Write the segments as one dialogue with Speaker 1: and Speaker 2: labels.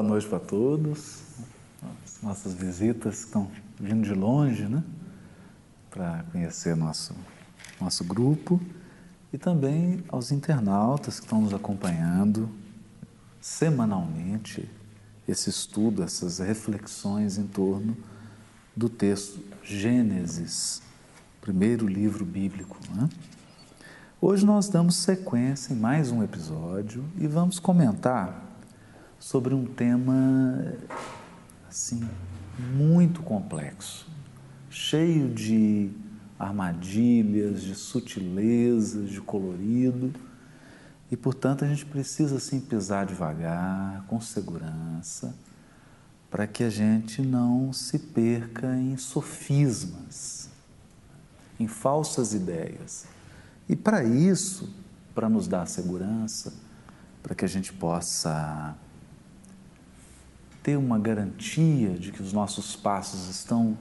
Speaker 1: Boa noite para todos. As nossas visitas estão vindo de longe, né? Para conhecer nosso, nosso grupo e também aos internautas que estão nos acompanhando semanalmente esse estudo, essas reflexões em torno do texto Gênesis, primeiro livro bíblico. Né? Hoje nós damos sequência em mais um episódio e vamos comentar sobre um tema assim muito complexo, cheio de armadilhas, de sutilezas, de colorido. E, portanto, a gente precisa assim pisar devagar, com segurança, para que a gente não se perca em sofismas, em falsas ideias. E para isso, para nos dar segurança, para que a gente possa ter uma garantia de que os nossos passos estão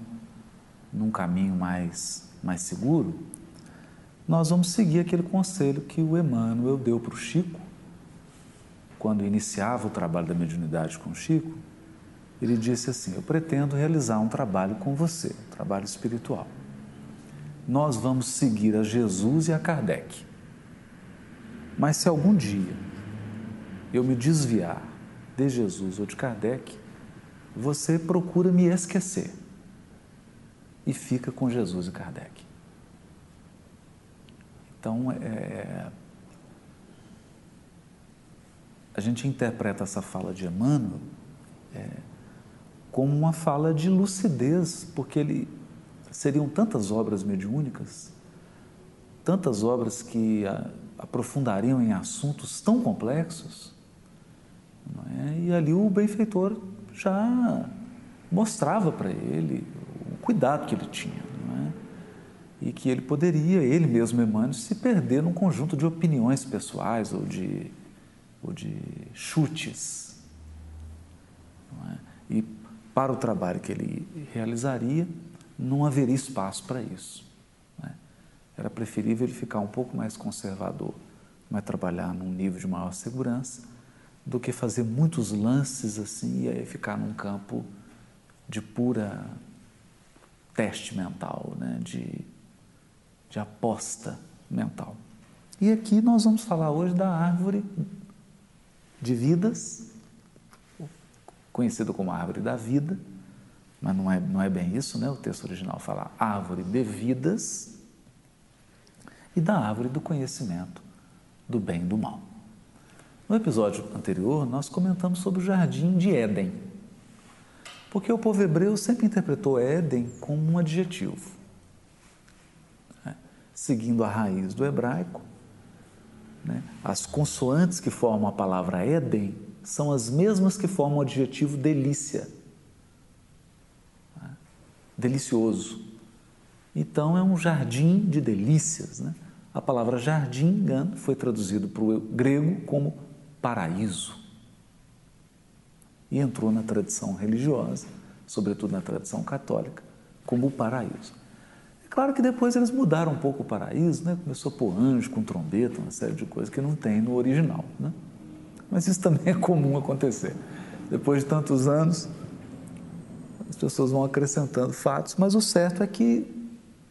Speaker 1: num caminho mais, mais seguro, nós vamos seguir aquele conselho que o Emmanuel deu para o Chico, quando iniciava o trabalho da mediunidade com o Chico. Ele disse assim: Eu pretendo realizar um trabalho com você, um trabalho espiritual. Nós vamos seguir a Jesus e a Kardec. Mas se algum dia eu me desviar de Jesus ou de Kardec, você procura me esquecer e fica com Jesus e Kardec. Então, é, a gente interpreta essa fala de Emmanuel é, como uma fala de lucidez, porque ele seriam tantas obras mediúnicas, tantas obras que a, aprofundariam em assuntos tão complexos é? E ali o benfeitor já mostrava para ele o cuidado que ele tinha. É? E que ele poderia, ele mesmo, Emmanuel, se perder num conjunto de opiniões pessoais ou de, ou de chutes. É? E para o trabalho que ele realizaria, não haveria espaço para isso. É? Era preferível ele ficar um pouco mais conservador, mas trabalhar num nível de maior segurança do que fazer muitos lances assim e aí ficar num campo de pura teste mental, né? de, de aposta mental. E aqui nós vamos falar hoje da árvore de vidas, conhecida como árvore da vida, mas não é, não é bem isso, né? O texto original fala árvore de vidas e da árvore do conhecimento do bem e do mal. No episódio anterior, nós comentamos sobre o jardim de Éden, porque o povo hebreu sempre interpretou Éden como um adjetivo. Né? Seguindo a raiz do hebraico, né? as consoantes que formam a palavra Éden são as mesmas que formam o adjetivo delícia. Né? Delicioso. Então é um jardim de delícias. Né? A palavra jardim, foi traduzido para o grego como paraíso. E entrou na tradição religiosa, sobretudo na tradição católica, como o paraíso. É claro que depois eles mudaram um pouco o paraíso, né? começou a pôr anjo com trombeta, uma série de coisas que não tem no original. Né? Mas isso também é comum acontecer. Depois de tantos anos, as pessoas vão acrescentando fatos, mas o certo é que,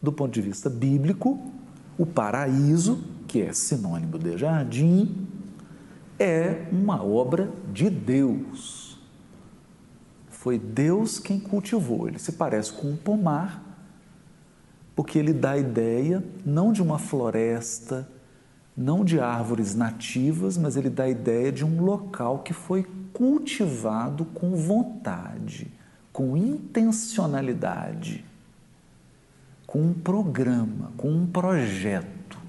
Speaker 1: do ponto de vista bíblico, o paraíso, que é sinônimo de jardim, é uma obra de Deus. Foi Deus quem cultivou. Ele se parece com um pomar, porque ele dá a ideia não de uma floresta, não de árvores nativas, mas ele dá a ideia de um local que foi cultivado com vontade, com intencionalidade, com um programa, com um projeto.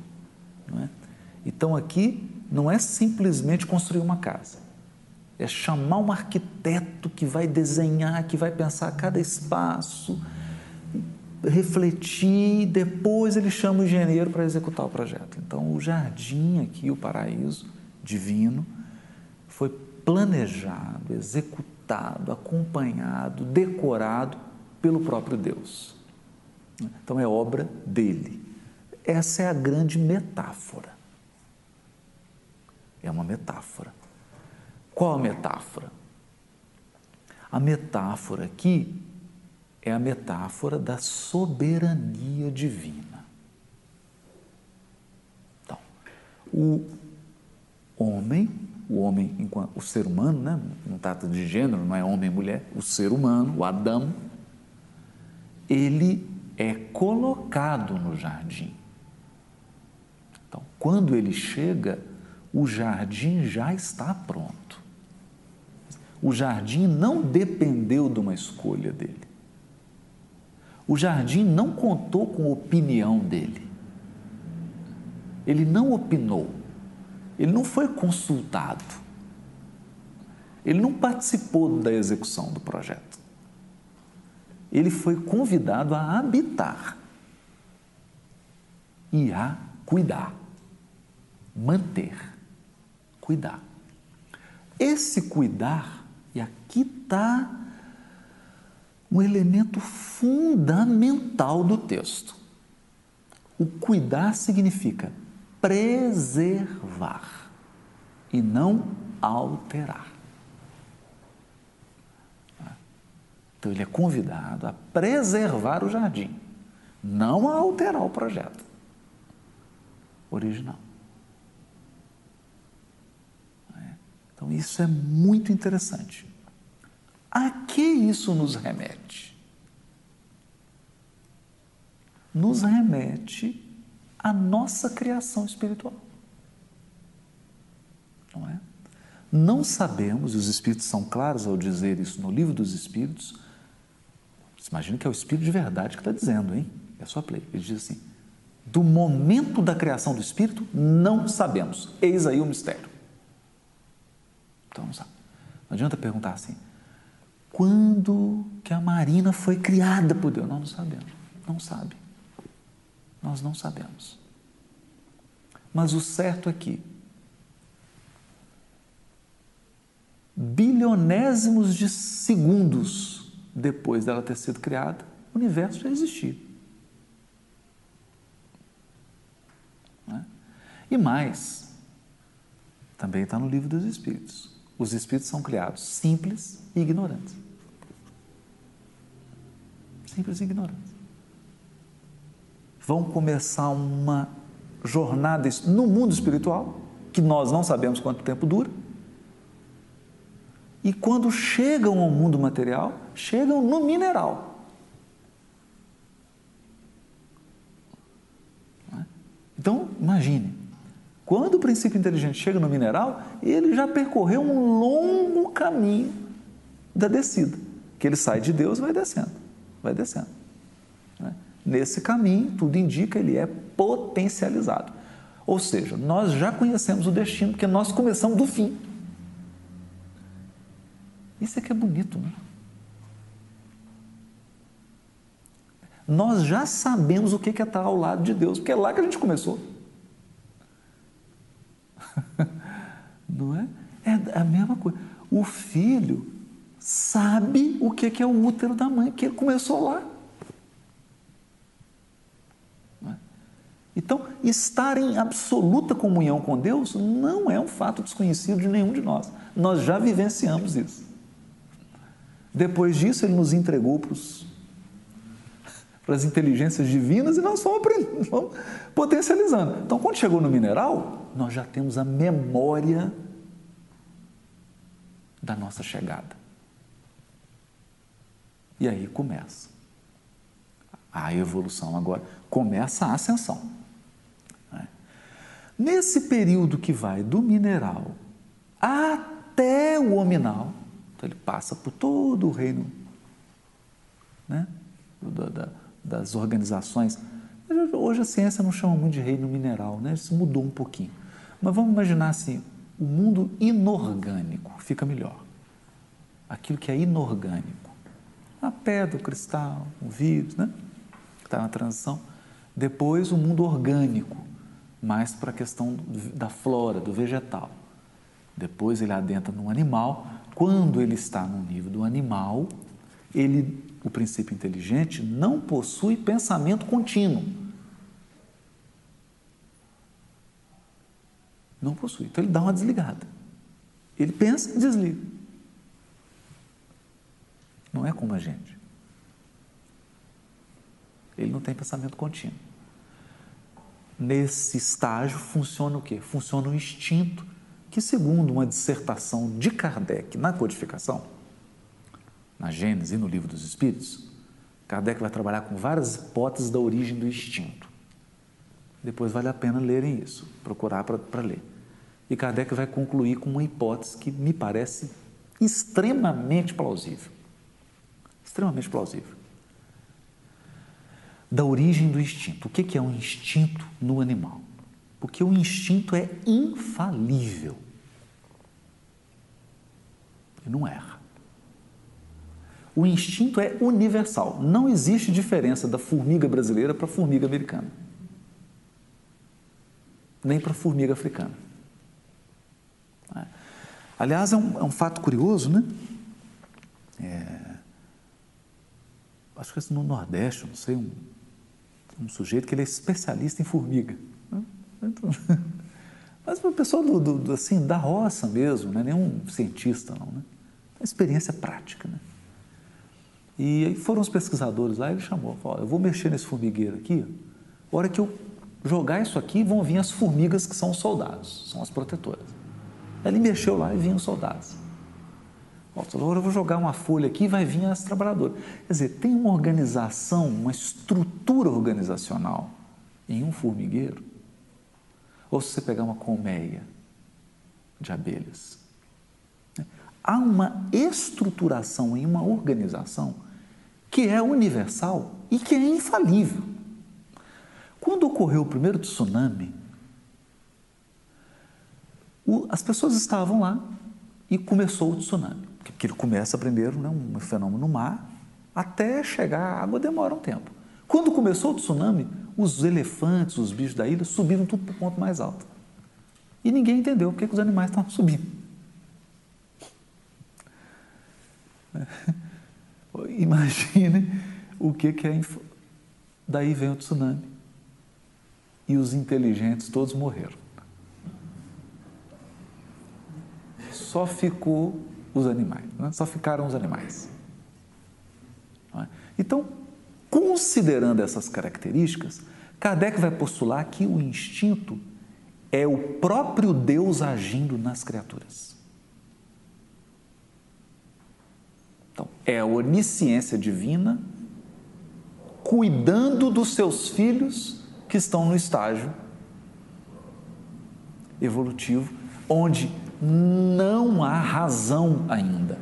Speaker 1: É? Então aqui não é simplesmente construir uma casa. É chamar um arquiteto que vai desenhar, que vai pensar cada espaço, refletir, depois ele chama o engenheiro para executar o projeto. Então, o jardim aqui, o paraíso divino, foi planejado, executado, acompanhado, decorado pelo próprio Deus. Então, é obra dele. Essa é a grande metáfora. É uma metáfora. Qual a metáfora? A metáfora aqui é a metáfora da soberania divina. Então, o homem, o homem o ser humano, né? não trata de gênero, não é homem e mulher, o ser humano, o Adão, ele é colocado no jardim. Então, quando ele chega, o jardim já está pronto. O jardim não dependeu de uma escolha dele. O jardim não contou com a opinião dele. Ele não opinou. Ele não foi consultado. Ele não participou da execução do projeto. Ele foi convidado a habitar e a cuidar, manter, cuidar. Esse cuidar e aqui está um elemento fundamental do texto. O cuidar significa preservar e não alterar. Então ele é convidado a preservar o jardim, não a alterar o projeto original. Então, isso é muito interessante. A que isso nos remete? Nos remete à nossa criação espiritual. Não é? Não sabemos, e os Espíritos são claros ao dizer isso no livro dos Espíritos. Imagina que é o Espírito de verdade que está dizendo, hein? É só play. Ele diz assim: do momento da criação do Espírito, não sabemos. Eis aí o mistério. Então não sabe. Não adianta perguntar assim, quando que a Marina foi criada por Deus? Nós não sabemos. Não sabe. Nós não sabemos. Mas o certo é que bilionésimos de segundos depois dela ter sido criada, o universo já existia. É? E mais, também está no livro dos Espíritos os espíritos são criados simples e ignorantes. Simples e ignorantes. Vão começar uma jornada no mundo espiritual, que nós não sabemos quanto tempo dura. E quando chegam ao mundo material, chegam no mineral. Então, imagine, quando o princípio inteligente chega no mineral, ele já percorreu um longo caminho da descida, que ele sai de Deus e vai descendo, vai descendo. Né? Nesse caminho, tudo indica, ele é potencializado. Ou seja, nós já conhecemos o destino, porque nós começamos do fim. Isso é que é bonito, né? Nós já sabemos o que é estar ao lado de Deus, porque é lá que a gente começou. Não é? É a mesma coisa. O filho sabe o que é o útero da mãe, que ele começou lá. É? Então, estar em absoluta comunhão com Deus não é um fato desconhecido de nenhum de nós. Nós já vivenciamos isso. Depois disso, ele nos entregou para os para as inteligências divinas e nós fomos, fomos potencializando. Então, quando chegou no mineral, nós já temos a memória da nossa chegada. E aí começa a evolução agora, começa a ascensão. Né? Nesse período que vai do mineral até o hominal, então ele passa por todo o reino né? da, da, das organizações. Hoje a ciência não chama muito de reino mineral, né? isso mudou um pouquinho. Mas vamos imaginar assim, o mundo inorgânico fica melhor. Aquilo que é inorgânico. A pedra, o cristal, o vírus, né? que está na transição. Depois o mundo orgânico, mais para a questão da flora, do vegetal. Depois ele adentra no animal. Quando ele está no nível do animal, ele o princípio inteligente não possui pensamento contínuo. Não possui. Então ele dá uma desligada. Ele pensa e desliga. Não é como a gente. Ele não tem pensamento contínuo. Nesse estágio funciona o quê? Funciona o instinto, que segundo uma dissertação de Kardec na codificação, na Gênesis e no Livro dos Espíritos, Kardec vai trabalhar com várias hipóteses da origem do instinto. Depois vale a pena lerem isso, procurar para ler. E Kardec vai concluir com uma hipótese que me parece extremamente plausível. Extremamente plausível. Da origem do instinto. O que é um instinto no animal? Porque o instinto é infalível. Ele não erra. O instinto é universal. Não existe diferença da formiga brasileira para a formiga americana. Nem para a formiga africana. Aliás, é um, é um, fato curioso, né? É, acho que é no Nordeste, não sei, um, um sujeito que ele é especialista em formiga. Né? Então, mas o pessoal do, do, assim, da roça mesmo, não é nenhum cientista, não, né? É experiência prática, né? E aí foram os pesquisadores lá, ele chamou, falou, eu vou mexer nesse formigueiro aqui, a hora que eu jogar isso aqui, vão vir as formigas que são os soldados, são as protetoras. Ele mexeu lá e vinham os soldados. Agora eu vou jogar uma folha aqui e vai vir as trabalhadoras. Quer dizer, tem uma organização, uma estrutura organizacional em um formigueiro. Ou se você pegar uma colmeia de abelhas. Né? Há uma estruturação em uma organização que é universal e que é infalível. Quando ocorreu o primeiro tsunami, as pessoas estavam lá e começou o tsunami. Porque ele começa primeiro, né, um fenômeno no mar, até chegar à água demora um tempo. Quando começou o tsunami, os elefantes, os bichos da ilha subiram tudo para o ponto mais alto. E ninguém entendeu porque que os animais estavam subindo. Imagine o que, que é. Daí vem o tsunami. E os inteligentes todos morreram. Só ficou os animais, né? só ficaram os animais. É? Então, considerando essas características, Kardec vai postular que o instinto é o próprio Deus agindo nas criaturas. Então, é a onisciência divina cuidando dos seus filhos que estão no estágio evolutivo, onde não há razão ainda.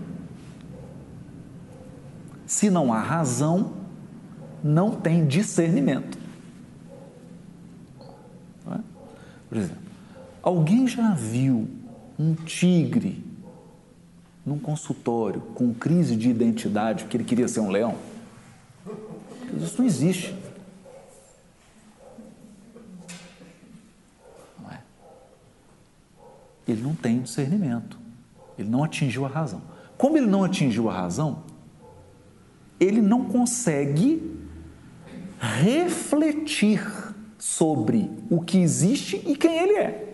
Speaker 1: Se não há razão, não tem discernimento. É? Por exemplo, alguém já viu um tigre num consultório com crise de identidade porque ele queria ser um leão? Isso não existe. Ele não tem discernimento, ele não atingiu a razão. Como ele não atingiu a razão, ele não consegue refletir sobre o que existe e quem ele é.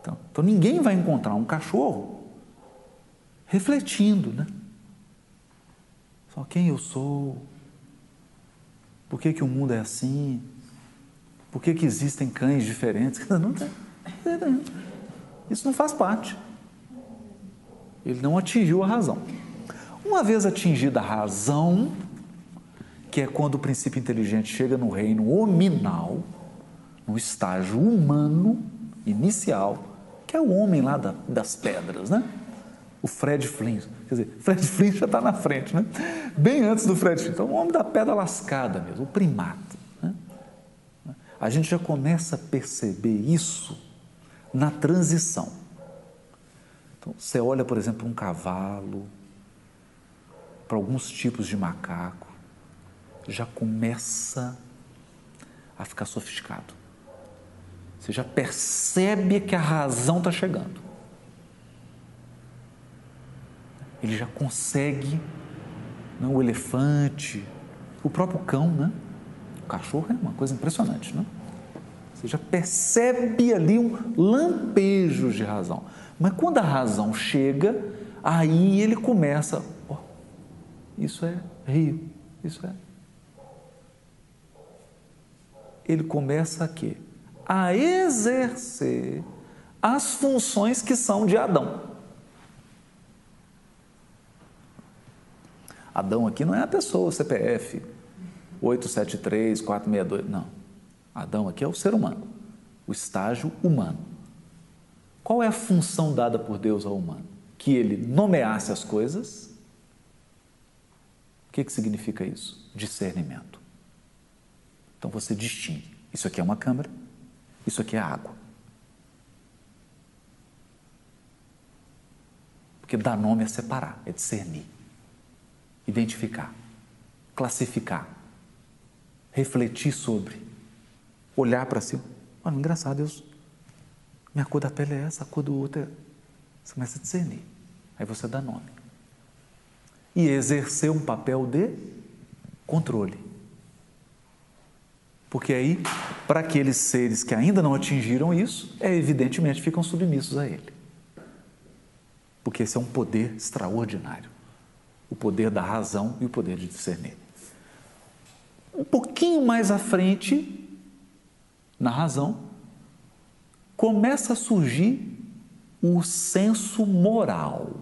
Speaker 1: Então, então ninguém vai encontrar um cachorro refletindo, né? Só quem eu sou, por que, que o mundo é assim, por que, que existem cães diferentes? Não tem. Isso não faz parte. Ele não atingiu a razão. Uma vez atingida a razão, que é quando o princípio inteligente chega no reino hominal, no estágio humano inicial, que é o homem lá da, das pedras, né? O Fred Flynn, quer dizer, Fred Flynn já está na frente, né? Bem antes do Fred Flynn. Então, o homem da pedra lascada mesmo, o primata. Né? A gente já começa a perceber isso na transição. Então, você olha, por exemplo, um cavalo, para alguns tipos de macaco, já começa a ficar sofisticado. Você já percebe que a razão está chegando. Ele já consegue, né, o elefante, o próprio cão, né? O cachorro é uma coisa impressionante, né? Você já percebe ali um lampejo de razão. Mas quando a razão chega, aí ele começa, oh, isso é rio, isso é. Ele começa a quê? A exercer as funções que são de Adão. Adão aqui não é a pessoa, CPF 873, 462, não. Adão aqui é o ser humano, o estágio humano. Qual é a função dada por Deus ao humano? Que ele nomeasse as coisas. O que, que significa isso? Discernimento. Então você distingue. Isso aqui é uma câmara, isso aqui é água. Porque dar nome é separar, é discernir, identificar, classificar, refletir sobre, olhar para si. Olha, engraçado, Deus, minha cor da pele é essa, a cor do outro é. Você começa a discernir. Aí você dá nome. E exercer um papel de controle. Porque aí, para aqueles seres que ainda não atingiram isso, é evidentemente ficam submissos a ele. Porque esse é um poder extraordinário. O poder da razão e o poder de discernir. Um pouquinho mais à frente, na razão, começa a surgir o senso moral.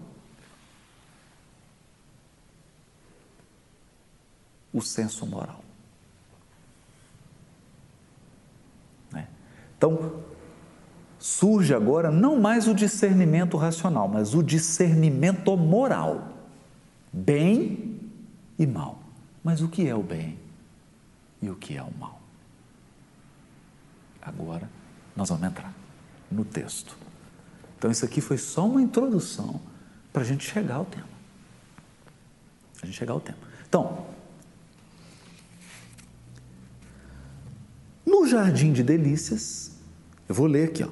Speaker 1: O senso moral. Né? Então, surge agora não mais o discernimento racional, mas o discernimento moral. Bem e mal. Mas o que é o bem e o que é o mal? Agora nós vamos entrar no texto. Então, isso aqui foi só uma introdução para a gente chegar ao tema. A gente chegar ao tema. Então, no jardim de delícias, eu vou ler aqui, ó.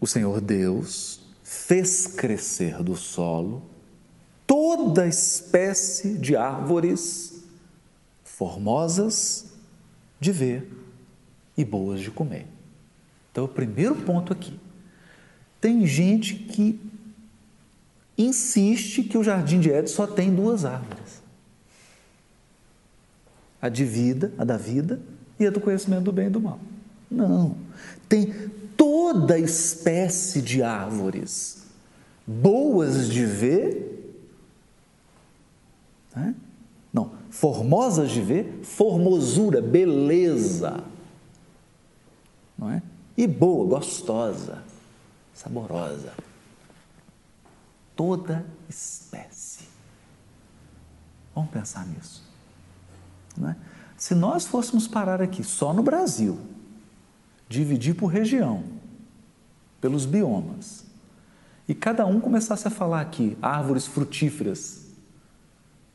Speaker 1: O Senhor Deus fez crescer do solo toda espécie de árvores formosas de ver e boas de comer. Então, o primeiro ponto aqui. Tem gente que insiste que o jardim de Éden só tem duas árvores: a de vida, a da vida, e a do conhecimento do bem e do mal. Não. Tem toda espécie de árvores boas de ver. Né? Não, formosas de ver, formosura, beleza. Não é? e boa, gostosa, saborosa. Toda espécie. Vamos pensar nisso. Não é? Se nós fôssemos parar aqui só no Brasil, dividir por região, pelos biomas, e cada um começasse a falar aqui árvores frutíferas,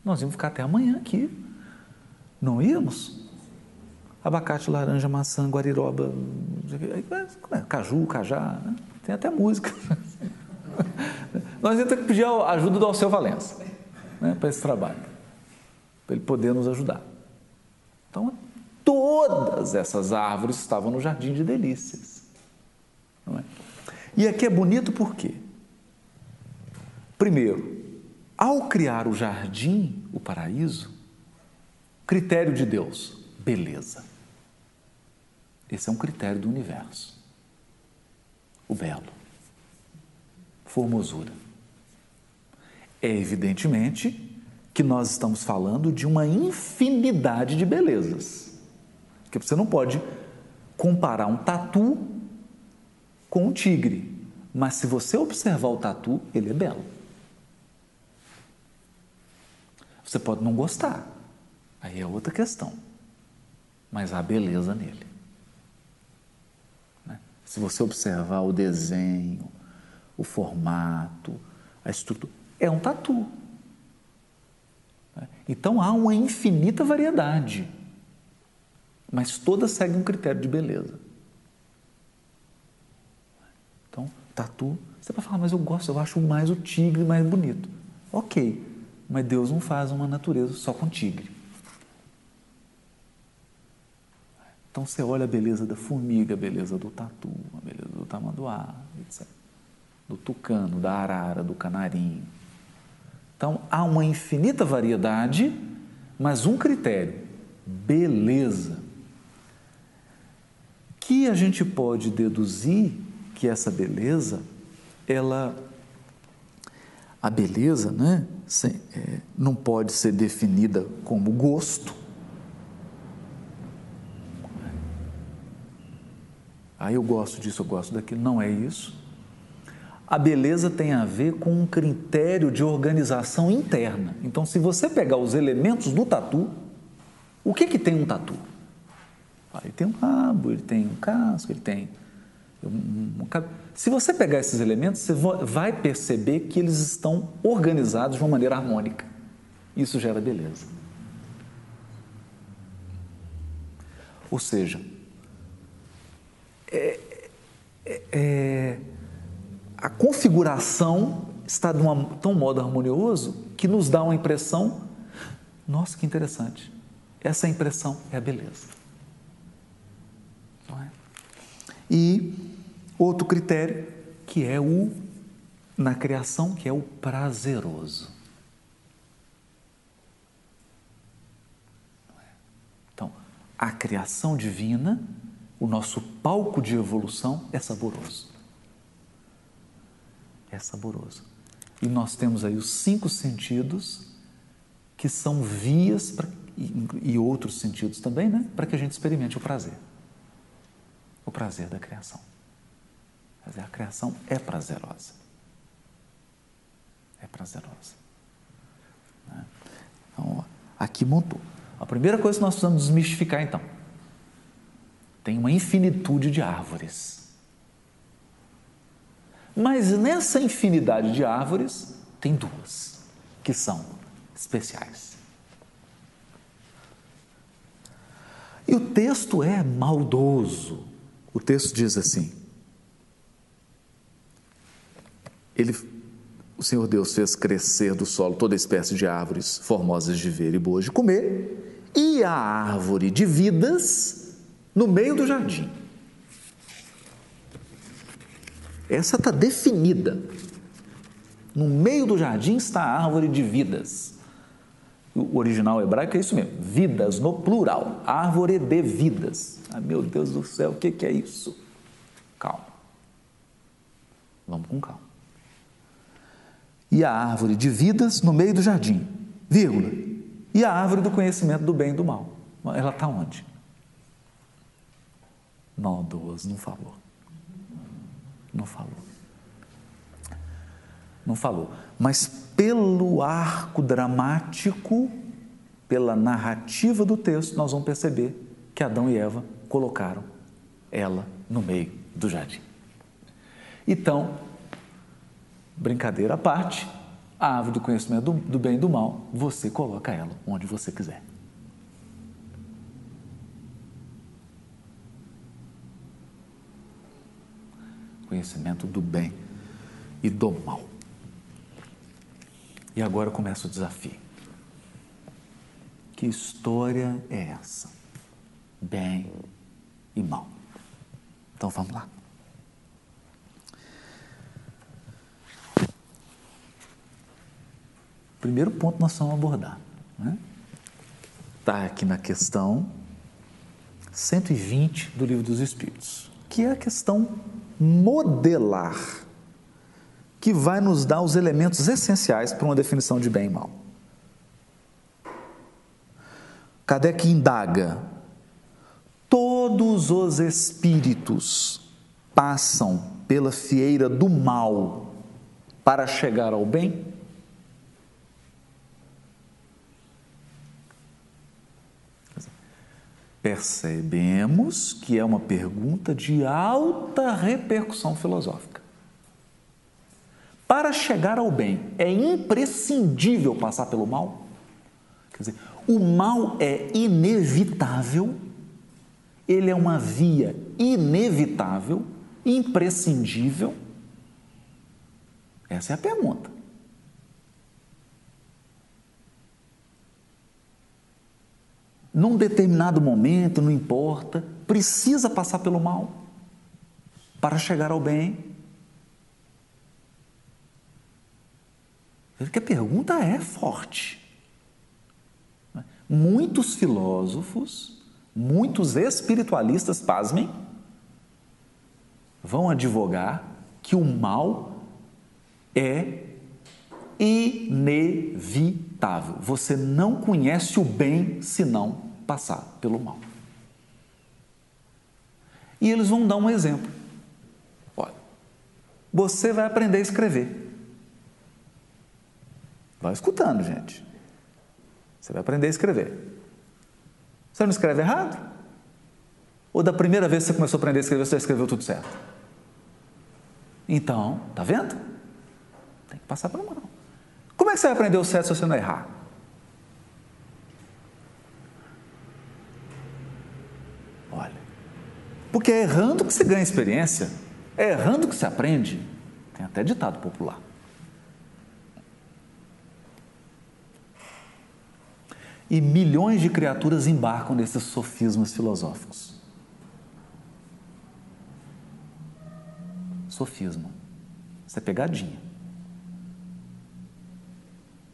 Speaker 1: nós íamos ficar até amanhã aqui. Não íamos? Abacate, laranja, maçã, guariroba, caju, cajá, né? tem até música. Nós ter que pedir a ajuda do Alceu Valença né, para esse trabalho, para ele poder nos ajudar. Então, todas essas árvores estavam no jardim de delícias. É? E aqui é bonito por quê? Primeiro, ao criar o jardim, o paraíso, critério de Deus, beleza. Esse é um critério do universo. O belo. Formosura. É evidentemente que nós estamos falando de uma infinidade de belezas. Porque você não pode comparar um tatu com um tigre. Mas se você observar o tatu, ele é belo. Você pode não gostar, aí é outra questão. Mas há beleza nele. Se você observar o desenho, o formato, a estrutura, é um tatu. Então há uma infinita variedade, mas todas seguem um critério de beleza. Então, tatu, você pode falar, mas eu gosto, eu acho mais o tigre mais bonito. Ok, mas Deus não faz uma natureza só com tigre. Então você olha a beleza da formiga, a beleza do tatu, a beleza do tamanduá, etc. do tucano, da arara, do canarinho. Então há uma infinita variedade, mas um critério: beleza. Que a gente pode deduzir que essa beleza, ela a beleza né, é, não pode ser definida como gosto. Aí eu gosto disso, eu gosto daquilo. Não é isso. A beleza tem a ver com um critério de organização interna. Então, se você pegar os elementos do tatu, o que, que tem um tatu? Ah, ele tem um rabo, ele tem um casco, ele tem um, um, se você pegar esses elementos, você vai perceber que eles estão organizados de uma maneira harmônica. Isso gera beleza. Ou seja, é, é, é, a configuração está de um tão modo harmonioso que nos dá uma impressão, nossa, que interessante. Essa impressão é a beleza. Não é? E Outro critério que é o na criação, que é o prazeroso. Então, a criação divina, o nosso palco de evolução é saboroso. É saboroso. E nós temos aí os cinco sentidos que são vias pra, e, e outros sentidos também, né? Para que a gente experimente o prazer. O prazer da criação. Quer dizer, a criação é prazerosa. É prazerosa. Né? Então, aqui montou. A primeira coisa que nós precisamos desmistificar, então, tem uma infinitude de árvores. Mas nessa infinidade de árvores, tem duas que são especiais. E o texto é maldoso. O texto diz assim: ele, o Senhor Deus fez crescer do solo toda espécie de árvores formosas de ver e boas de comer, e a árvore de vidas no meio do jardim. Essa está definida. No meio do jardim está a árvore de vidas. O original hebraico é isso mesmo, vidas no plural, árvore de vidas. Ah, meu Deus do céu, o que, que é isso? Calma. Vamos com calma e a árvore de vidas no meio do jardim, vírgula, e a árvore do conhecimento do bem e do mal. Ela está onde? Maldoso, não falou. Não falou. Não falou. Mas pelo arco dramático, pela narrativa do texto, nós vamos perceber que Adão e Eva colocaram ela no meio do jardim. Então, Brincadeira à parte, a árvore do conhecimento do, do bem e do mal, você coloca ela onde você quiser. Conhecimento do bem e do mal. E agora começa o desafio. Que história é essa? Bem e mal. Então vamos lá. Primeiro ponto nós vamos abordar. Está né? Tá aqui na questão 120 do Livro dos Espíritos, que é a questão modelar, que vai nos dar os elementos essenciais para uma definição de bem e mal. Kardec indaga: todos os espíritos passam pela fieira do mal para chegar ao bem? Percebemos que é uma pergunta de alta repercussão filosófica. Para chegar ao bem, é imprescindível passar pelo mal? Quer dizer, o mal é inevitável, ele é uma via inevitável, imprescindível? Essa é a pergunta. Num determinado momento, não importa, precisa passar pelo mal para chegar ao bem. Porque a pergunta é forte. Muitos filósofos, muitos espiritualistas, pasmem, vão advogar que o mal é inevitável. Você não conhece o bem se não passar pelo mal. E eles vão dar um exemplo. Olha, você vai aprender a escrever. Vai escutando, gente. Você vai aprender a escrever. Você não escreve errado? Ou da primeira vez que você começou a aprender a escrever, você já escreveu tudo certo? Então, tá vendo? Tem que passar pela mão. Como é que você vai aprender o certo se você não errar? Olha, porque é errando que se ganha experiência, é errando que se aprende. Tem até ditado popular. E milhões de criaturas embarcam nesses sofismas filosóficos. Sofisma. Isso é pegadinha.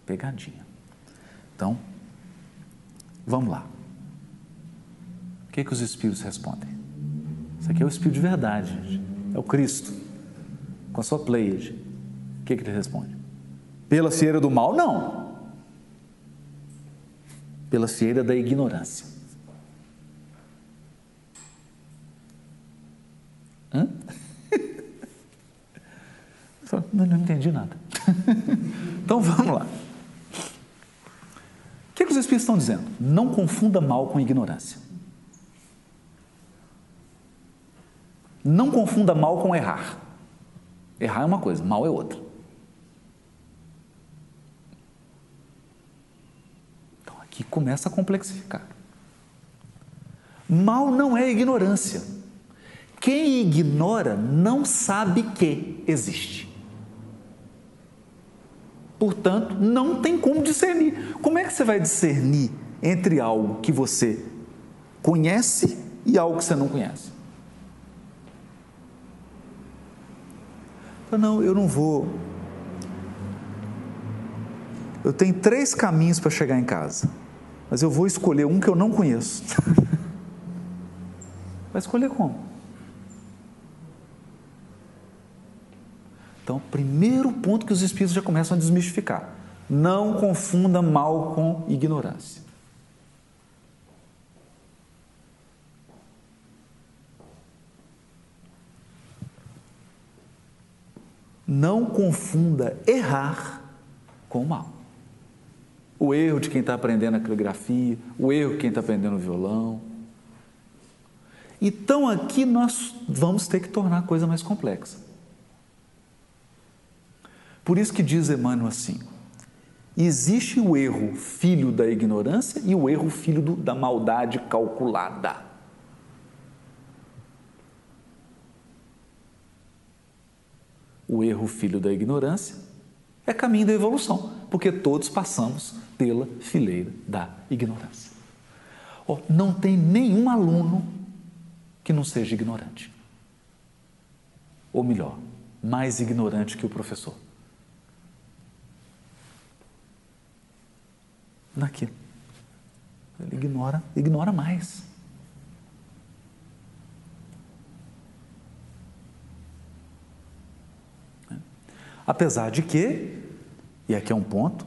Speaker 1: Pegadinha. Então, vamos lá. O que, que os espíritos respondem? Isso aqui é o espírito de verdade, gente. É o Cristo, com a sua pleiade. O que, que ele responde? Pela fieira do mal, não pela fieira da ignorância. Hã? Não, não entendi nada. então vamos lá. O que, é que os Espíritos estão dizendo? Não confunda mal com ignorância. Não confunda mal com errar. Errar é uma coisa, mal é outra. que começa a complexificar. Mal não é ignorância. Quem ignora não sabe que existe. Portanto, não tem como discernir. Como é que você vai discernir entre algo que você conhece e algo que você não conhece? Não, eu não vou. Eu tenho três caminhos para chegar em casa mas eu vou escolher um que eu não conheço. Vai escolher como? Então, primeiro ponto que os espíritos já começam a desmistificar: não confunda mal com ignorância. Não confunda errar com mal o erro de quem está aprendendo a caligrafia, o erro de quem está aprendendo o violão. Então aqui nós vamos ter que tornar a coisa mais complexa. Por isso que diz Emmanuel assim: existe o erro filho da ignorância e o erro filho do, da maldade calculada. O erro filho da ignorância é caminho da evolução, porque todos passamos pela fileira da ignorância. Oh, não tem nenhum aluno que não seja ignorante. Ou melhor, mais ignorante que o professor. Naquilo. Ele ignora, ignora mais. Apesar de que, e aqui é um ponto,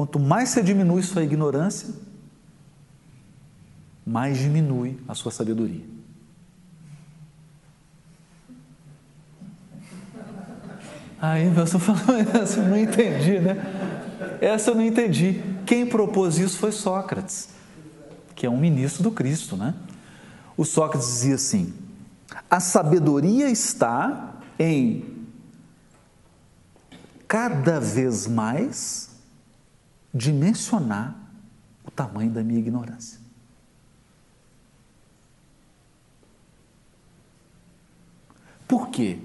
Speaker 1: Quanto mais você diminui sua ignorância, mais diminui a sua sabedoria. Aí eu falando essa, eu não entendi, né? Essa eu não entendi. Quem propôs isso foi Sócrates, que é um ministro do Cristo, né? O Sócrates dizia assim: a sabedoria está em cada vez mais dimensionar o tamanho da minha ignorância. Por quê?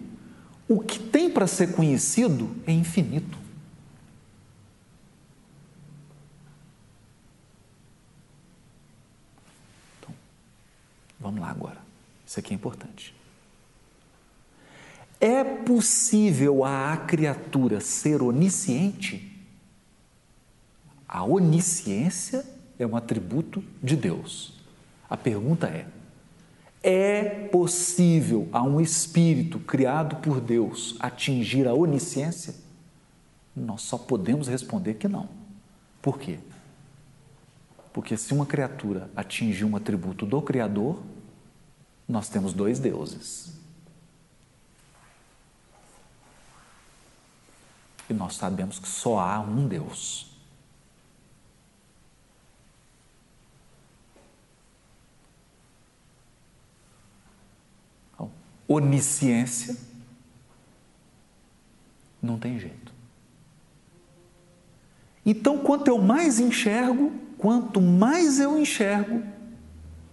Speaker 1: O que tem para ser conhecido é infinito. Então, vamos lá agora. Isso aqui é importante. É possível a criatura ser onisciente? A onisciência é um atributo de Deus. A pergunta é: é possível a um espírito criado por Deus atingir a onisciência? Nós só podemos responder que não. Por quê? Porque se uma criatura atingir um atributo do Criador, nós temos dois deuses. E nós sabemos que só há um Deus. Então, onisciência não tem jeito. Então, quanto eu mais enxergo, quanto mais eu enxergo,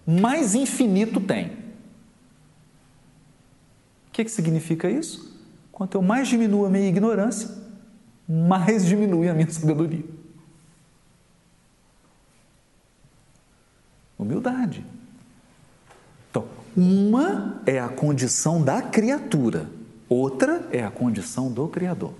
Speaker 1: mais infinito tem. O que, que significa isso? Quanto eu mais diminuo a minha ignorância, mais diminui a minha sabedoria. Humildade. Então, uma é a condição da criatura, outra é a condição do Criador.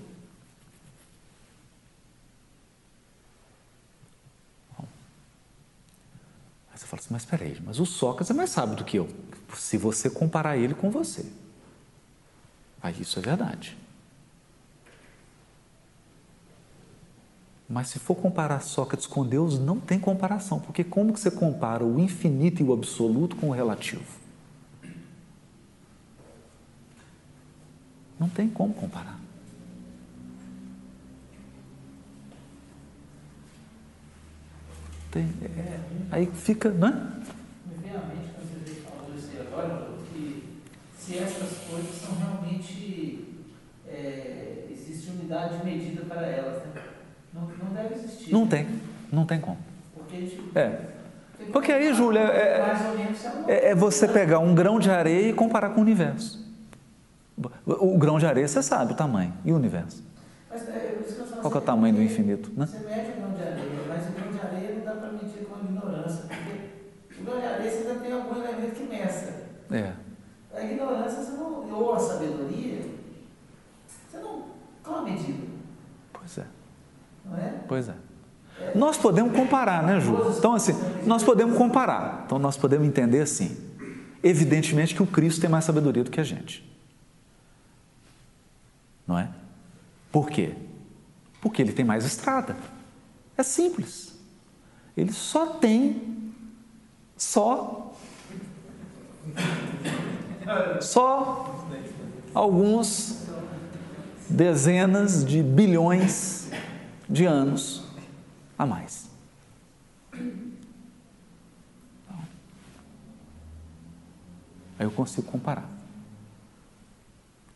Speaker 1: Aí você fala assim, mas espera aí, mas o Sócrates é mais sábio do que eu, se você comparar ele com você. Aí isso é verdade. Mas se for comparar Sócrates com Deus, não tem comparação, porque como que você compara o infinito e o absoluto com o relativo? Não tem como comparar. Tem, é, aí fica,
Speaker 2: é? Mente quando você falou isso agora, que se essas coisas são realmente é, existe unidade de medida para elas, né? Não, não deve existir.
Speaker 1: Não tem, não tem como.
Speaker 2: Porque, gente,
Speaker 1: é. Porque aí, Júlia, é, é, é, você pegar um grão de areia e comparar com o universo. O, grão de areia, você sabe o tamanho. E o universo?
Speaker 2: Mas, é,
Speaker 1: Qual é o tamanho do infinito?
Speaker 2: Né? Você mede o grão de areia, mas o grão de areia não dá para medir com a ignorância. Porque o grão de areia você ainda tem algum elemento que meça.
Speaker 1: É.
Speaker 2: A ignorância você não, ou a sabedoria, você não. Qual a medida?
Speaker 1: Pois é.
Speaker 2: É?
Speaker 1: Nós podemos comparar, né, Ju? Então, assim, nós podemos comparar. Então, nós podemos entender assim. Evidentemente que o Cristo tem mais sabedoria do que a gente. Não é? Por quê? Porque ele tem mais estrada. É simples. Ele só tem, só, só alguns dezenas de bilhões de anos a mais. Então, aí eu consigo comparar.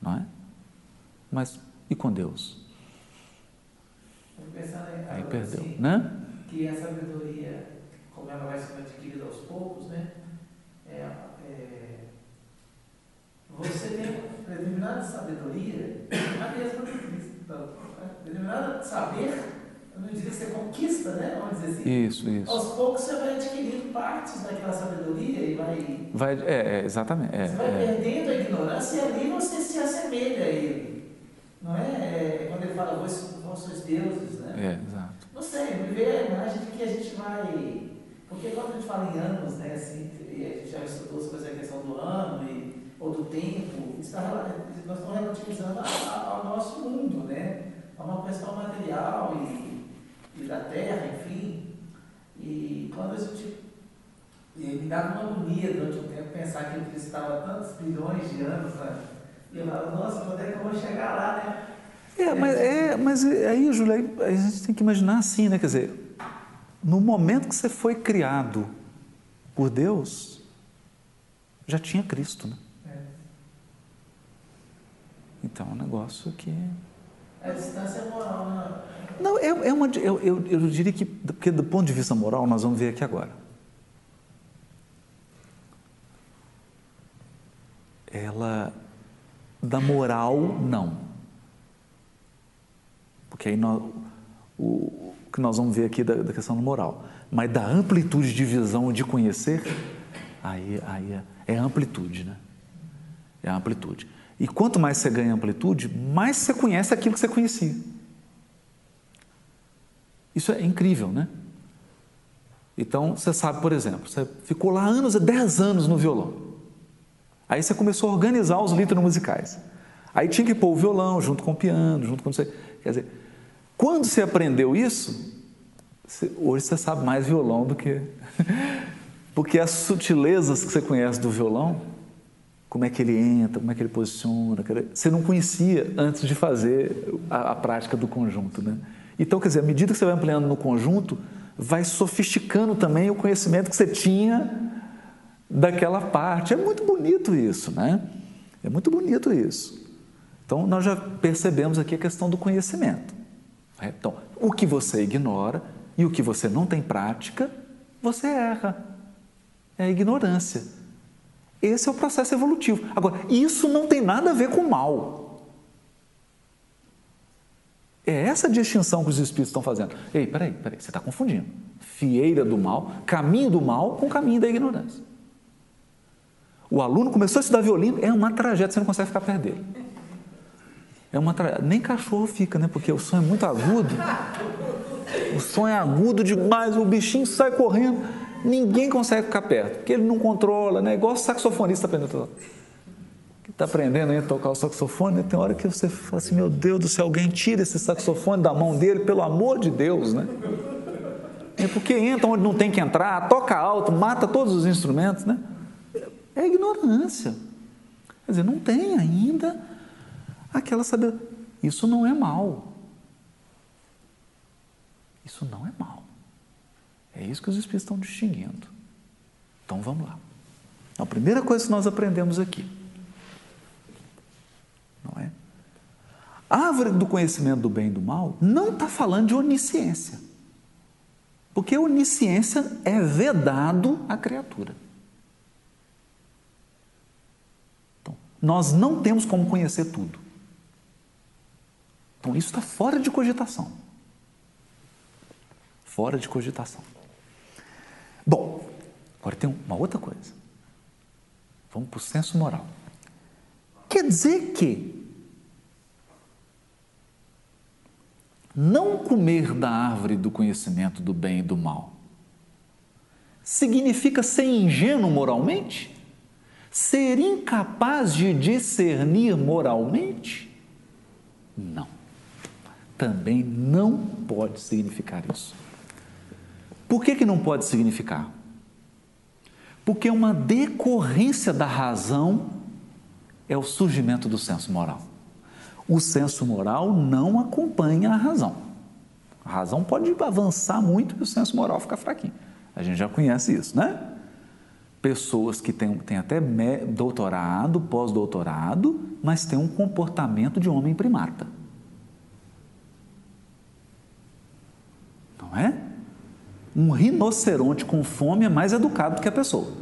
Speaker 1: Não é? Mas e com Deus?
Speaker 2: Aí
Speaker 1: perdeu,
Speaker 2: assim,
Speaker 1: né?
Speaker 2: Que a sabedoria, como ela vai sendo adquirida aos poucos, né? É, é, você tem determinada sabedoria, a mesma que Cristo. Então, determinado saber, eu não diria que você conquista, né? Vamos dizer assim.
Speaker 1: Isso, isso.
Speaker 2: Aos poucos você vai adquirindo partes daquela sabedoria e vai.
Speaker 1: vai é, é exatamente. É,
Speaker 2: você vai
Speaker 1: é.
Speaker 2: perdendo a ignorância e ali você se assemelha a ele. Não é? é quando ele fala, vós, vós sois deuses, né?
Speaker 1: É, exato.
Speaker 2: Não sei, me vê a imagem de que a gente vai. Porque quando a gente fala em anos, né? Assim, a gente já estudou sobre a questão do ano e, ou do tempo, está, nós estamos relativizando ao nosso mundo, né? É uma questão material e, e da terra, enfim. E quando a gente. E me dava uma agonia durante um tempo pensar que eu estava tantos bilhões de anos, né? E eu falava, nossa, quando é que eu vou chegar lá, né?
Speaker 1: É, mas, é, mas aí, Júlia, a gente tem que imaginar assim, né? Quer dizer, no momento que você foi criado por Deus, já tinha Cristo, né?
Speaker 2: É.
Speaker 1: Então é um negócio que
Speaker 2: distância moral, né?
Speaker 1: Não, é, é uma. Eu, eu, eu diria que, porque do ponto de vista moral, nós vamos ver aqui agora. Ela. Da moral, não. Porque aí nós, o, o que nós vamos ver aqui da, da, questão da moral. Mas da amplitude de visão de conhecer, aí, aí é, é amplitude, né? É amplitude. E quanto mais você ganha amplitude, mais você conhece aquilo que você conhecia. Isso é incrível, né? Então, você sabe, por exemplo, você ficou lá anos, 10 anos no violão. Aí você começou a organizar os litros musicais. Aí tinha que pôr o violão junto com o piano, junto com você. Quer dizer, quando você aprendeu isso, você, hoje você sabe mais violão do que. Porque as sutilezas que você conhece do violão, como é que ele entra, como é que ele posiciona, você não conhecia antes de fazer a, a prática do conjunto, né? Então, quer dizer, à medida que você vai ampliando no conjunto, vai sofisticando também o conhecimento que você tinha daquela parte. É muito bonito isso, né? É muito bonito isso. Então, nós já percebemos aqui a questão do conhecimento. Então, o que você ignora e o que você não tem prática, você erra. É a ignorância. Esse é o processo evolutivo. Agora, isso não tem nada a ver com mal. É essa distinção que os espíritos estão fazendo. Ei, peraí, peraí, você está confundindo. Fieira do mal, caminho do mal com caminho da ignorância. O aluno começou a estudar violino, é uma tragédia, você não consegue ficar perto dele. É uma tragédia. Nem cachorro fica, né? Porque o som é muito agudo. O som é agudo demais, o bichinho sai correndo. Ninguém consegue ficar perto, porque ele não controla, né? Igual o saxofonista aprendendo está aprendendo a tocar o saxofone, tem hora que você fala assim, meu Deus do céu, alguém tira esse saxofone da mão dele, pelo amor de Deus, né? É porque entra onde não tem que entrar, toca alto, mata todos os instrumentos, né? É ignorância. Quer dizer, não tem ainda aquela sabedoria. Isso não é mal. Isso não é mal. É isso que os Espíritos estão distinguindo. Então vamos lá. A primeira coisa que nós aprendemos aqui não é? A árvore do conhecimento do bem e do mal não está falando de onisciência. Porque onisciência é vedado à criatura. Então, nós não temos como conhecer tudo. Então, isso está fora de cogitação. Fora de cogitação. Bom, agora tem uma outra coisa. Vamos para o senso moral. Quer dizer que não comer da árvore do conhecimento do bem e do mal significa ser ingênuo moralmente? Ser incapaz de discernir moralmente? Não. Também não pode significar isso. Por que, que não pode significar? Porque uma decorrência da razão é o surgimento do senso moral. O senso moral não acompanha a razão. A razão pode avançar muito e o senso moral fica fraquinho. A gente já conhece isso, né? Pessoas que têm, têm até doutorado, pós-doutorado, mas têm um comportamento de homem primata. Não é? Um rinoceronte com fome é mais educado que a pessoa.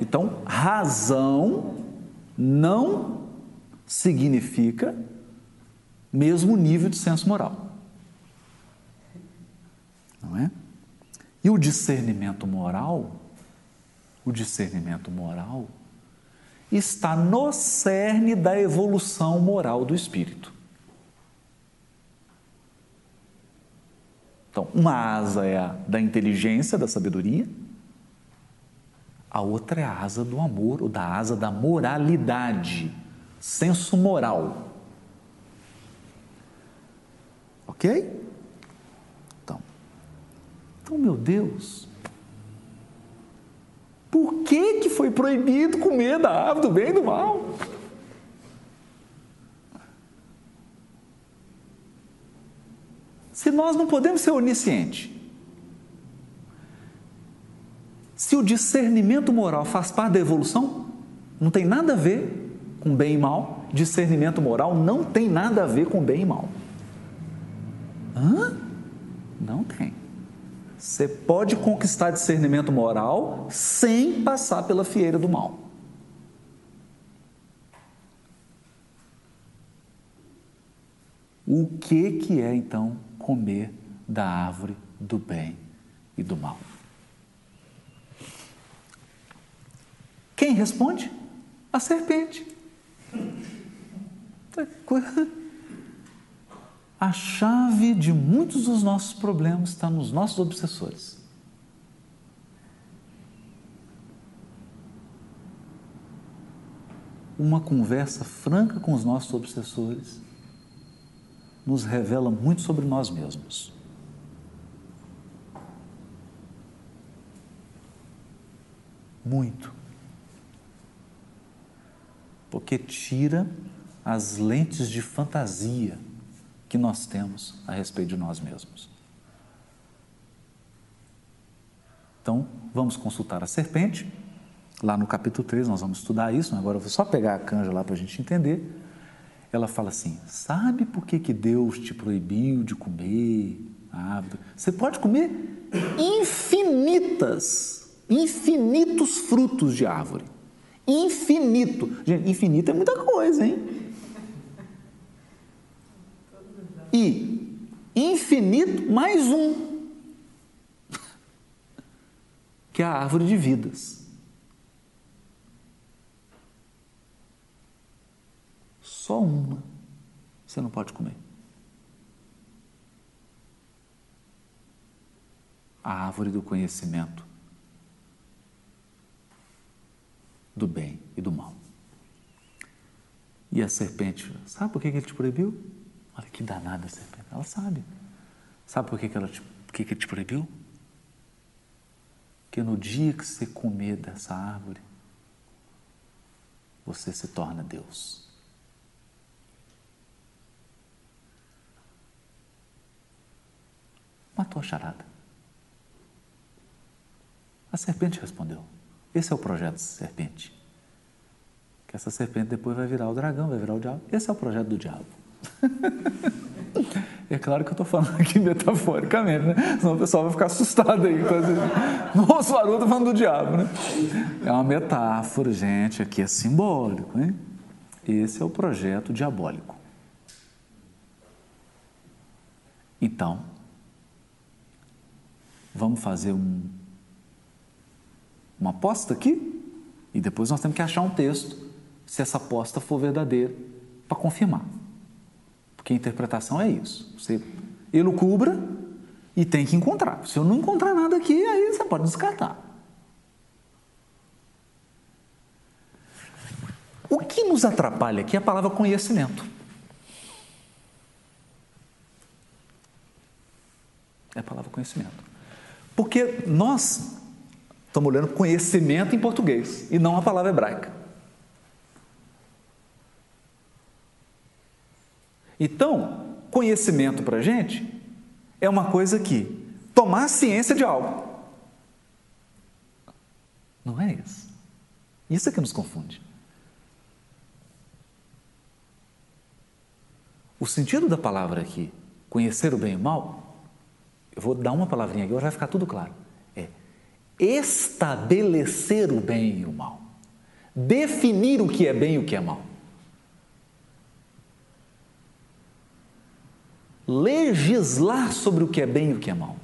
Speaker 1: Então, razão não significa mesmo nível de senso moral. Não é? E o discernimento moral, o discernimento moral está no cerne da evolução moral do espírito. Então, uma asa é a da inteligência, da sabedoria, a outra é a asa do amor, ou da asa da moralidade, senso moral. Ok? Então, então meu Deus, por que, que foi proibido comer da árvore do bem e do mal? Se nós não podemos ser oniscientes, Se o discernimento moral faz parte da evolução, não tem nada a ver com bem e mal. Discernimento moral não tem nada a ver com bem e mal. Hã? Não tem. Você pode conquistar discernimento moral sem passar pela fieira do mal. O que que é então comer da árvore do bem e do mal? Quem responde? A serpente. A chave de muitos dos nossos problemas está nos nossos obsessores. Uma conversa franca com os nossos obsessores nos revela muito sobre nós mesmos. Muito. Porque tira as lentes de fantasia que nós temos a respeito de nós mesmos. Então, vamos consultar a serpente. Lá no capítulo 3 nós vamos estudar isso, agora eu vou só pegar a canja lá para a gente entender. Ela fala assim: Sabe por que, que Deus te proibiu de comer a árvore? Você pode comer infinitas, infinitos frutos de árvore. Infinito. Gente, infinito é muita coisa, hein? e infinito mais um, que é a árvore de vidas. Só uma você não pode comer. A árvore do conhecimento do bem e do mal. E a serpente, sabe por que ele te proibiu? Olha que danada a serpente. Ela sabe. Sabe por que, ela te, que, que te proibiu? Porque no dia que você comer dessa árvore, você se torna Deus. Matou a charada. A serpente respondeu. Esse é o projeto serpente. Que essa serpente depois vai virar o dragão, vai virar o diabo. Esse é o projeto do diabo. É claro que eu estou falando aqui metaforicamente, né? Senão o pessoal vai ficar assustado aí. Nossa, o Haroldo falando do diabo, né? É uma metáfora, gente, aqui é simbólico, hein? Esse é o projeto diabólico. Então, vamos fazer um, uma aposta aqui e depois nós temos que achar um texto, se essa aposta for verdadeira, para confirmar. Porque a interpretação é isso. Você elucubra e tem que encontrar. Se eu não encontrar nada aqui, aí você pode descartar. O que nos atrapalha aqui é a palavra conhecimento. É a palavra conhecimento. Porque nós estamos olhando conhecimento em português e não a palavra hebraica. Então, conhecimento para a gente é uma coisa que tomar ciência de algo. Não é isso. Isso é que nos confunde. O sentido da palavra aqui, conhecer o bem e o mal, eu vou dar uma palavrinha aqui, vai ficar tudo claro. É estabelecer o bem e o mal. Definir o que é bem e o que é mal. legislar sobre o que é bem e o que é mal.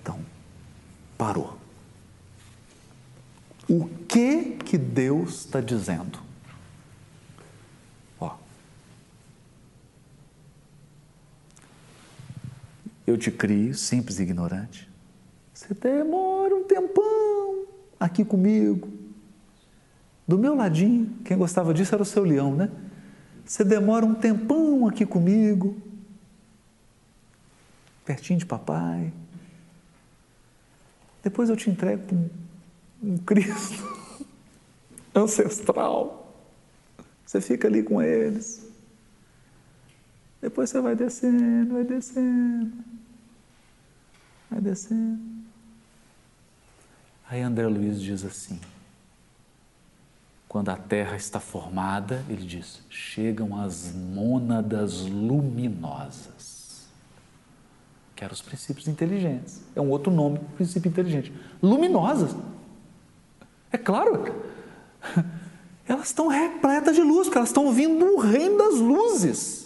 Speaker 1: Então, parou. O que que Deus está dizendo? Ó, eu te crio, simples e ignorante. Você demora um tempão aqui comigo. Do meu ladinho, quem gostava disso era o seu leão, né? Você demora um tempão aqui comigo, pertinho de papai. Depois eu te entrego um, um Cristo ancestral. Você fica ali com eles. Depois você vai descendo, vai descendo, vai descendo. Aí André Luiz diz assim: quando a terra está formada, ele diz: chegam as mônadas luminosas. Que eram os princípios inteligentes. É um outro nome para princípio inteligente. Luminosas. É claro. Elas estão repletas de luz, porque elas estão vindo do reino das luzes.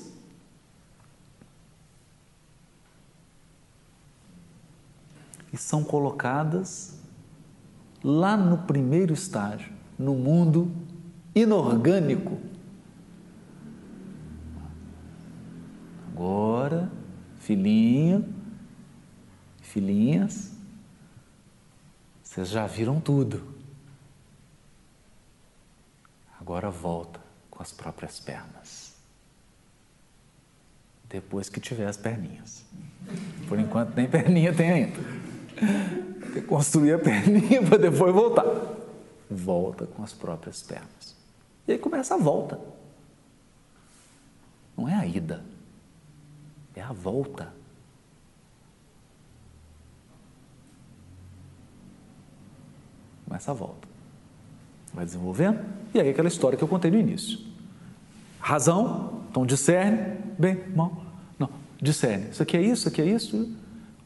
Speaker 1: e são colocadas lá no primeiro estágio, no mundo inorgânico. Agora, filhinho, filhinhas, vocês já viram tudo. Agora volta com as próprias pernas. Depois que tiver as perninhas. Por enquanto, nem perninha tem ainda. Construir a perninha para depois voltar. Volta com as próprias pernas. E aí começa a volta. Não é a ida, é a volta. Começa a volta. Vai desenvolvendo, e aí aquela história que eu contei no início. Razão, então discerne, bem, mal. Não, discerne. Isso aqui é isso, isso aqui é isso.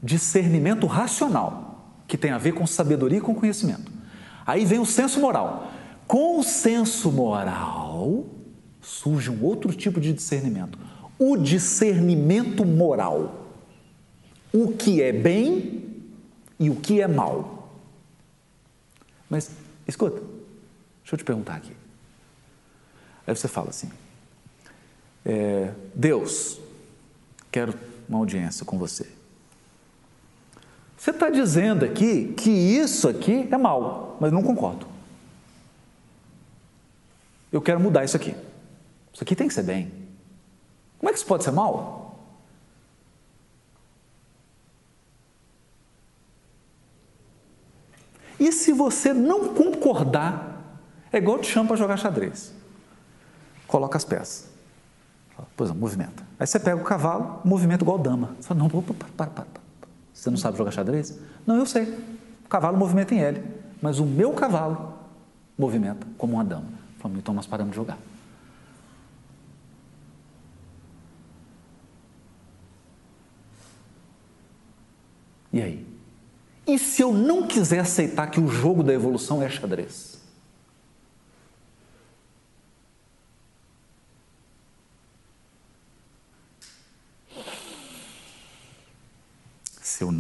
Speaker 1: Discernimento racional, que tem a ver com sabedoria e com conhecimento. Aí vem o senso moral. Com o senso moral surge um outro tipo de discernimento. O discernimento moral. O que é bem e o que é mal. Mas, escuta, deixa eu te perguntar aqui. Aí você fala assim: é, Deus, quero uma audiência com você. Você está dizendo aqui que isso aqui é mal, mas não concordo. Eu quero mudar isso aqui. Isso aqui tem que ser bem. Como é que isso pode ser mal? E se você não concordar, é igual te chama para jogar xadrez. Coloca as peças. Pois não, movimenta. Aí você pega o cavalo, movimento igual dama. Você fala, não, para, para, para. Você não sabe jogar xadrez? Não, eu sei. O cavalo movimenta em L. Mas o meu cavalo movimenta como uma dama. Fala, então nós paramos de jogar. E aí? E se eu não quiser aceitar que o jogo da evolução é xadrez?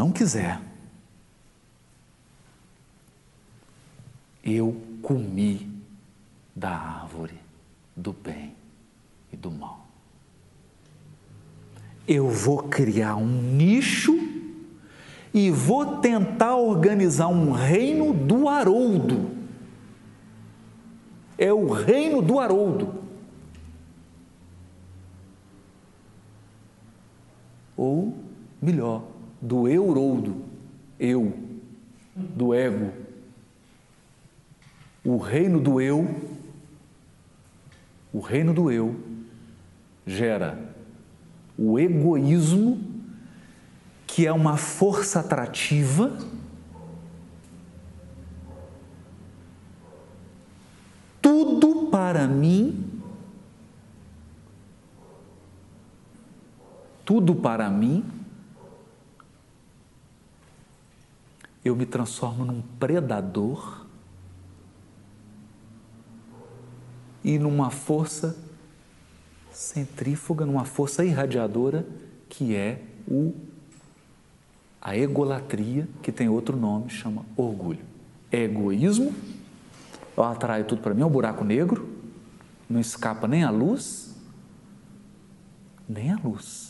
Speaker 1: Não quiser, eu comi da árvore do bem e do mal. Eu vou criar um nicho e vou tentar organizar um reino do Haroldo. É o reino do Haroldo. Ou, melhor, do Euroldo, eu, do ego. O reino do eu, o reino do eu gera o egoísmo que é uma força atrativa tudo para mim, tudo para mim, eu me transformo num predador e numa força centrífuga, numa força irradiadora que é o a egolatria, que tem outro nome, chama orgulho. É egoísmo, eu atraio tudo para mim, é um buraco negro, não escapa nem a luz, nem a luz.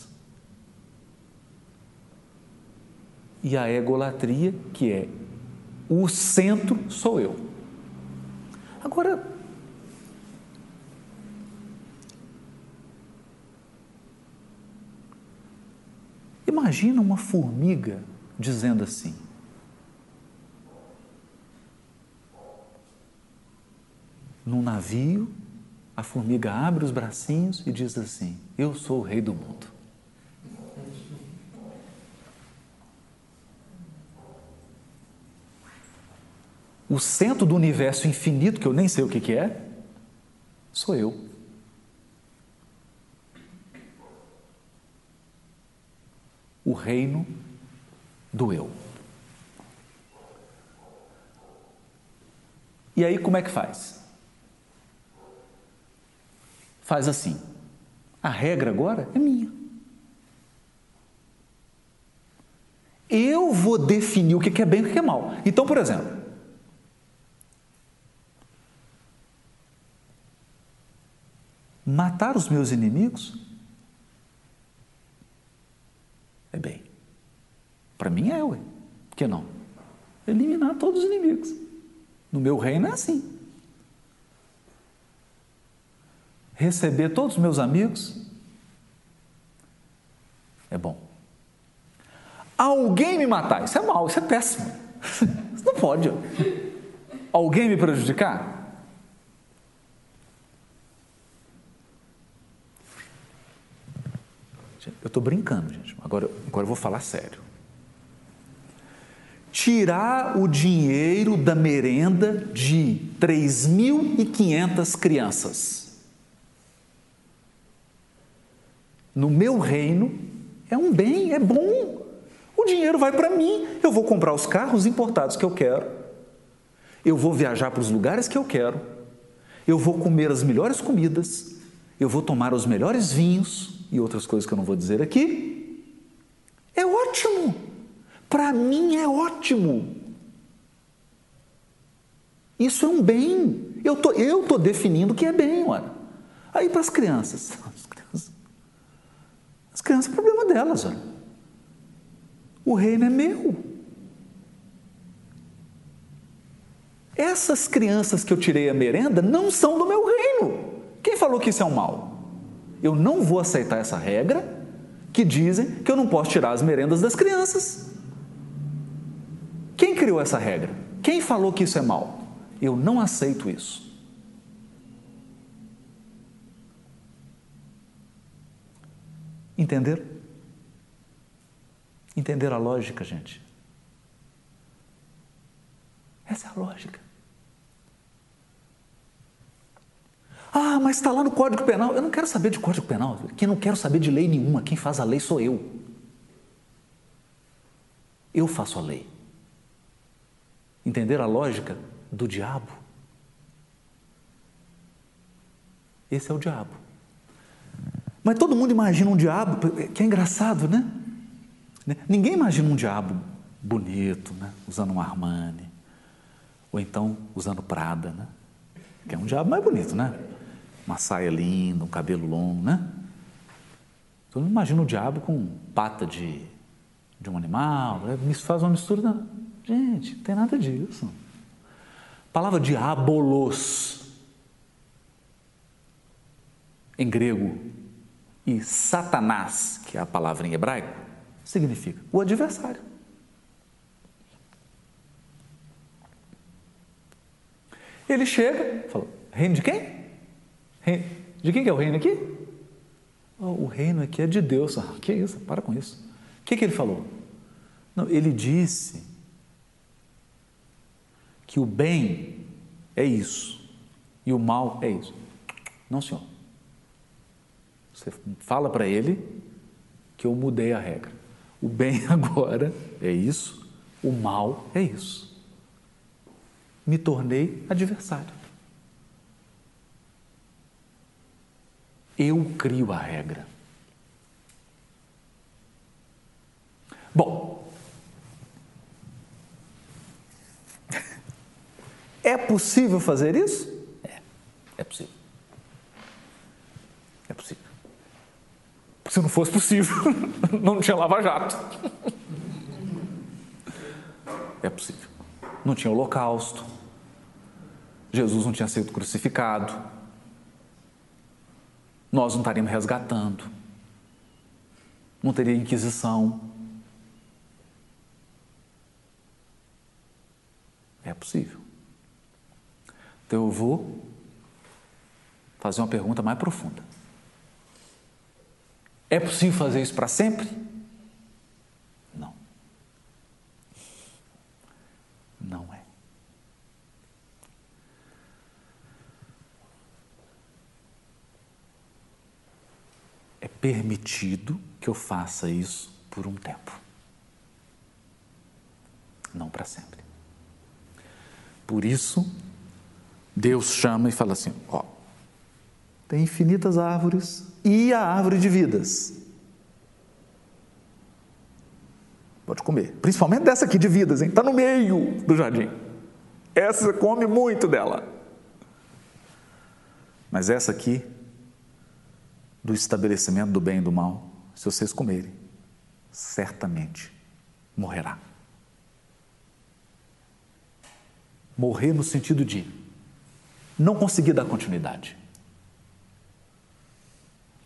Speaker 1: E a egolatria, que é o centro, sou eu. Agora, Imagina uma formiga dizendo assim: Num navio, a formiga abre os bracinhos e diz assim: Eu sou o rei do mundo. O centro do universo infinito, que eu nem sei o que, que é, sou eu. o reino do eu. E aí como é que faz? Faz assim. A regra agora é minha. Eu vou definir o que é bem e o que é mal. Então, por exemplo, matar os meus inimigos Para mim é, ué. Por que não? Eliminar todos os inimigos. No meu reino é assim. Receber todos os meus amigos é bom. Alguém me matar, isso é mal, isso é péssimo. Isso não pode. Alguém me prejudicar? Eu estou brincando, gente. Agora, agora eu vou falar sério. Tirar o dinheiro da merenda de 3.500 crianças. No meu reino, é um bem, é bom. O dinheiro vai para mim. Eu vou comprar os carros importados que eu quero. Eu vou viajar para os lugares que eu quero. Eu vou comer as melhores comidas. Eu vou tomar os melhores vinhos e outras coisas que eu não vou dizer aqui. É ótimo. Para mim é ótimo. Isso é um bem. Eu tô, eu tô definindo o que é bem, olha. Aí para as crianças, as crianças, as crianças é problema delas, olha. O reino é meu. Essas crianças que eu tirei a merenda não são do meu reino. Quem falou que isso é um mal? Eu não vou aceitar essa regra que dizem que eu não posso tirar as merendas das crianças. Quem criou essa regra? Quem falou que isso é mal? Eu não aceito isso. Entender? Entender a lógica, gente? Essa é a lógica. Ah, mas está lá no Código Penal. Eu não quero saber de Código Penal. Quem não quero saber de lei nenhuma. Quem faz a lei sou eu. Eu faço a lei. Entender a lógica do diabo? Esse é o diabo. Mas todo mundo imagina um diabo, que é engraçado, né? Ninguém imagina um diabo bonito, né? usando um Armani, ou então usando Prada, né? que é um diabo mais bonito, né? Uma saia linda, um cabelo longo, né? Então imagina o diabo com pata de, de um animal, né? faz uma mistura. Da... Gente, não tem nada disso. A palavra diabolos, em grego, e Satanás, que é a palavra em hebraico, significa o adversário. Ele chega, fala: reino de quem? De quem que é o reino aqui? Oh, o reino aqui é de Deus. Ah, que isso? Para com isso. O que, que ele falou? Não, ele disse que o bem é isso e o mal é isso. Não, senhor. Você fala para ele que eu mudei a regra. O bem agora é isso, o mal é isso. Me tornei adversário. Eu crio a regra. Bom, é possível fazer isso? É, é possível. É possível. Se não fosse possível, não tinha lava-jato. É possível. Não tinha holocausto. Jesus não tinha sido crucificado nós não estaríamos resgatando, não teria Inquisição. É possível. Então eu vou fazer uma pergunta mais profunda. É possível fazer isso para sempre? Não. Não é. Permitido que eu faça isso por um tempo. Não para sempre. Por isso, Deus chama e fala assim: ó, tem infinitas árvores e a árvore de vidas. Pode comer, principalmente dessa aqui de vidas, hein? Está no meio do jardim. Essa come muito dela. Mas essa aqui do estabelecimento do bem e do mal, se vocês comerem, certamente morrerá. Morrer no sentido de não conseguir dar continuidade,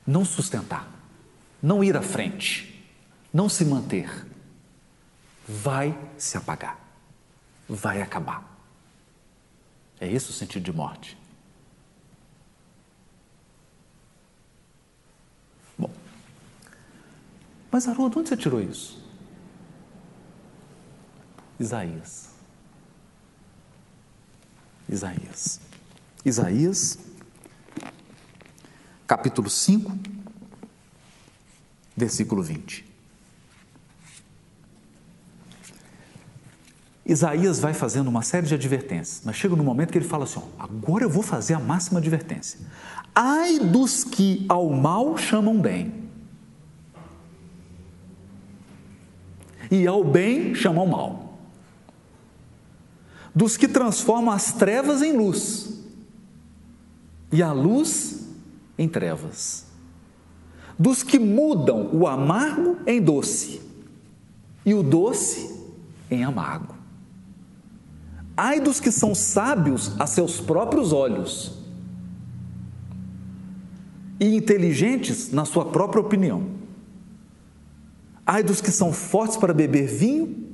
Speaker 1: não sustentar, não ir à frente, não se manter, vai se apagar, vai acabar. É esse o sentido de morte. Bom, mas Haroldo, onde você tirou isso? Isaías. Isaías. Isaías, capítulo 5, versículo 20. Isaías vai fazendo uma série de advertências, mas chega no momento que ele fala assim: ó, agora eu vou fazer a máxima advertência. Ai dos que ao mal chamam bem, e ao bem chamam mal, dos que transformam as trevas em luz, e a luz em trevas, dos que mudam o amargo em doce, e o doce em amargo. Ai dos que são sábios a seus próprios olhos e inteligentes na sua própria opinião. Ai dos que são fortes para beber vinho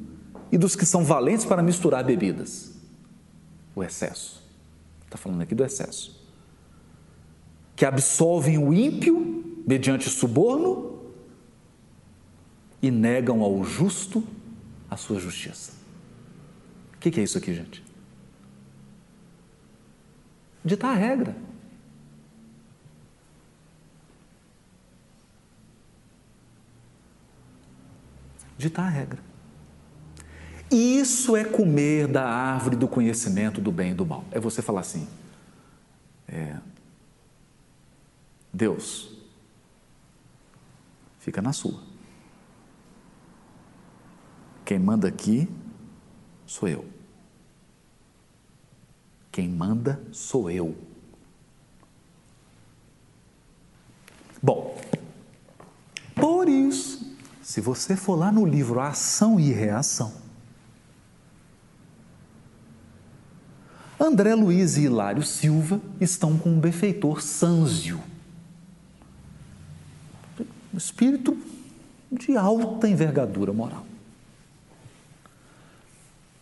Speaker 1: e dos que são valentes para misturar bebidas. O excesso. Está falando aqui do excesso. Que absolvem o ímpio mediante suborno e negam ao justo a sua justiça. O que, é isso aqui, gente? Ditar a regra. Ditar a regra. Isso é comer da árvore do conhecimento do bem e do mal. É você falar assim: é, Deus, fica na sua. Quem manda aqui sou eu. Quem manda sou eu. Bom, por isso, se você for lá no livro Ação e Reação, André Luiz e Hilário Silva estão com um benfeitor Sânzio, um espírito de alta envergadura moral.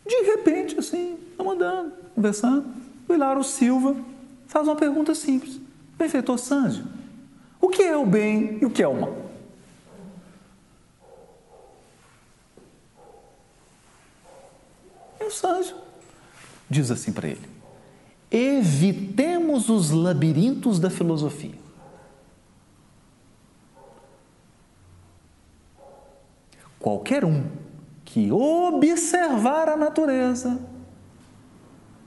Speaker 1: De repente, assim, estamos andando, conversando, o Hilário Silva faz uma pergunta simples. Benfeitor Sânzio, o que é o bem e o que é o mal? O Sânzio diz assim para ele: evitemos os labirintos da filosofia. Qualquer um que observar a natureza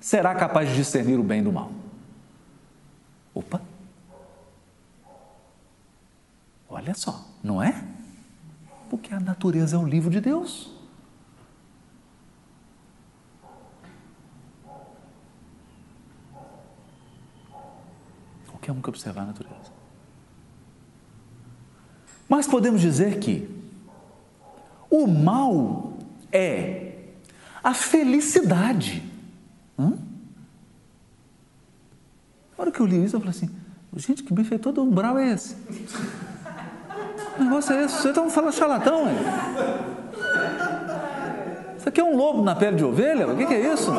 Speaker 1: será capaz de discernir o bem do mal. Opa! Olha só, não é? Porque a natureza é o livro de Deus. Qualquer um que observar a natureza. Mas podemos dizer que o mal é a felicidade. Hã? Na hora que eu li isso, eu falei assim: gente, que benfeitor do umbral é esse? Que negócio é esse? Você está falando charlatão, hein? Isso aqui é um lobo na pele de ovelha? O que é isso?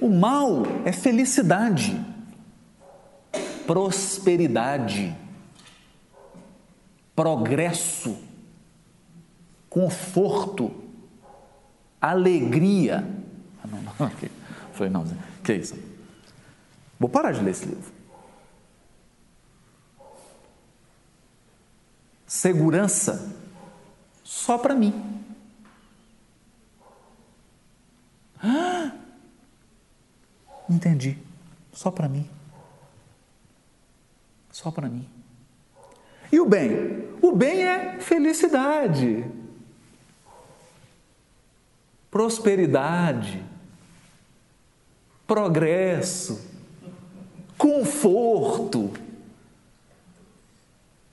Speaker 1: O mal é felicidade, prosperidade, progresso conforto, alegria. Ah, não, não, okay. Falei, não, que é isso? Vou parar de ler esse livro. Segurança só para mim. Ah, entendi. Só para mim. Só para mim. E o bem? O bem é felicidade prosperidade, progresso, conforto,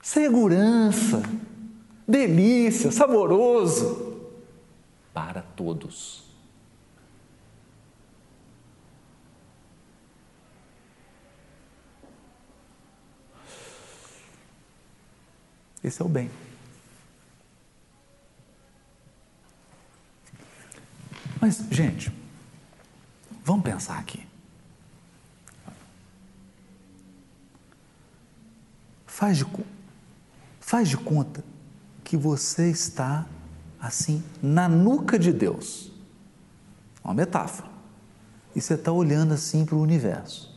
Speaker 1: segurança. delícia, saboroso para todos. Esse é o bem. Mas, gente, vamos pensar aqui. Faz de, faz de conta que você está assim na nuca de Deus. Uma metáfora. E você está olhando assim para o universo.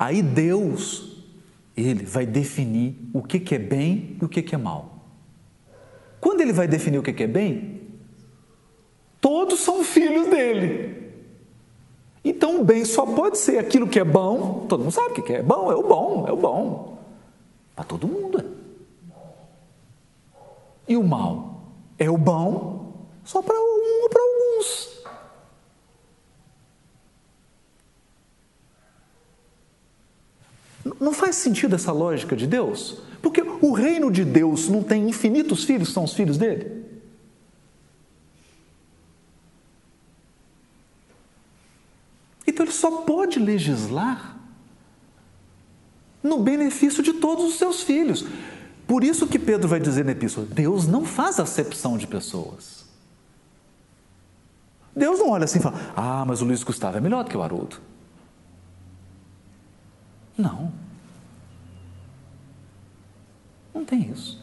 Speaker 1: Aí Deus, Ele vai definir o que, que é bem e o que, que é mal. Quando Ele vai definir o que, que é bem, todos são filhos dele. Então o bem só pode ser aquilo que é bom, todo mundo sabe o que é bom, é o bom, é o bom. Para todo mundo. E o mal é o bom só para um ou para alguns. Não faz sentido essa lógica de Deus? Porque o reino de Deus não tem infinitos filhos, são os filhos dele? Então ele só pode legislar no benefício de todos os seus filhos. Por isso que Pedro vai dizer na epístola: Deus não faz acepção de pessoas. Deus não olha assim e fala: Ah, mas o Luiz Gustavo é melhor do que o Haroldo. Não. Não tem isso.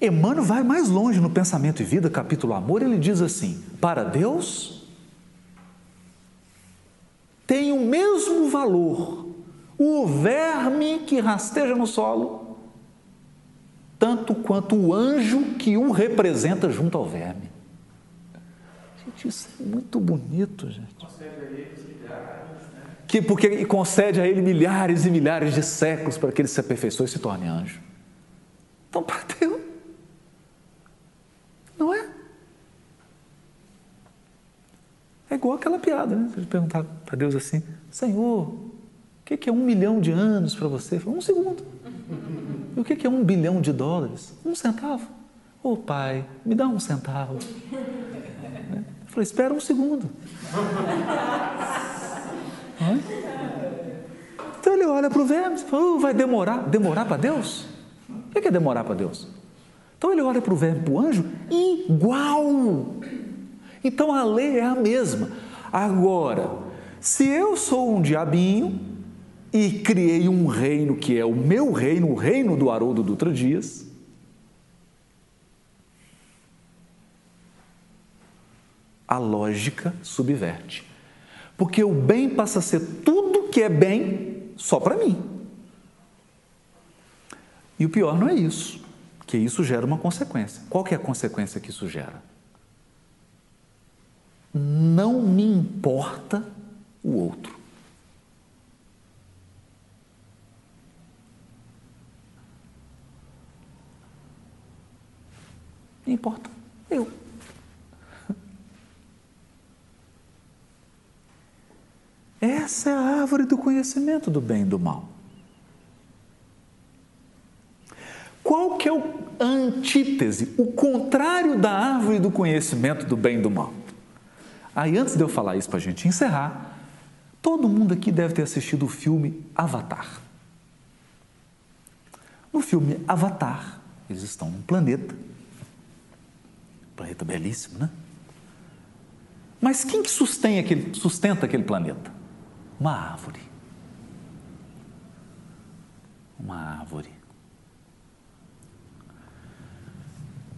Speaker 1: Emmanuel vai mais longe no Pensamento e Vida, capítulo Amor, ele diz assim: Para Deus tem o mesmo valor o verme que rasteja no solo, tanto quanto o anjo que o representa junto ao verme. Gente, isso é muito bonito, gente. Que porque concede a ele milhares e milhares de séculos para que ele se aperfeiçoe e se torne anjo. Então, para Deus, não é? É igual aquela piada, né? Você perguntar para Deus assim: Senhor, o que é um milhão de anos para você? Um segundo. E o que é um bilhão de dólares? Um centavo. Ô oh, pai, me dá um centavo. Eu falei: espera um segundo. Então ele olha para o verbo e fala: oh, vai demorar? Demorar para Deus? O que é demorar para Deus? Então ele olha para o verbo para o anjo igual. Então a lei é a mesma. Agora, se eu sou um diabinho e criei um reino que é o meu reino, o reino do Haroldo Dutra Dias, a lógica subverte. Porque o bem passa a ser tudo que é bem só para mim. E o pior não é isso, que isso gera uma consequência. Qual que é a consequência que isso gera? não me importa o outro. Me importa eu. Essa é a árvore do conhecimento do bem e do mal. Qual que é a antítese, o contrário da árvore do conhecimento do bem e do mal? Aí, antes de eu falar isso para a gente encerrar, todo mundo aqui deve ter assistido o filme Avatar. No filme Avatar, eles estão num planeta, planeta belíssimo, né? Mas quem que aquele, sustenta aquele planeta? Uma árvore. Uma árvore.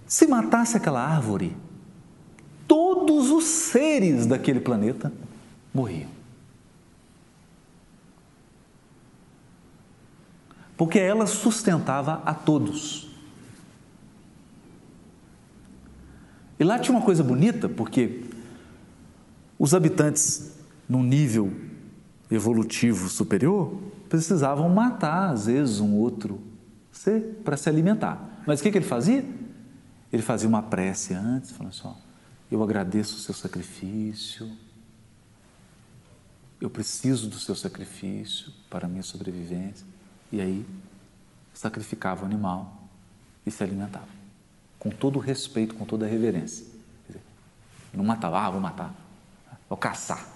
Speaker 1: Se matasse aquela árvore, todos os seres daquele planeta morriam. Porque ela sustentava a todos. E lá tinha uma coisa bonita, porque os habitantes, num nível evolutivo superior, precisavam matar, às vezes, um outro ser para se alimentar. Mas o que, que ele fazia? Ele fazia uma prece antes, falando assim: ó, eu agradeço o seu sacrifício. eu preciso do seu sacrifício para a minha sobrevivência. E aí sacrificava o animal e se alimentava. Com todo o respeito, com toda a reverência. Dizer, não matava, ah, vou matar, vou caçar.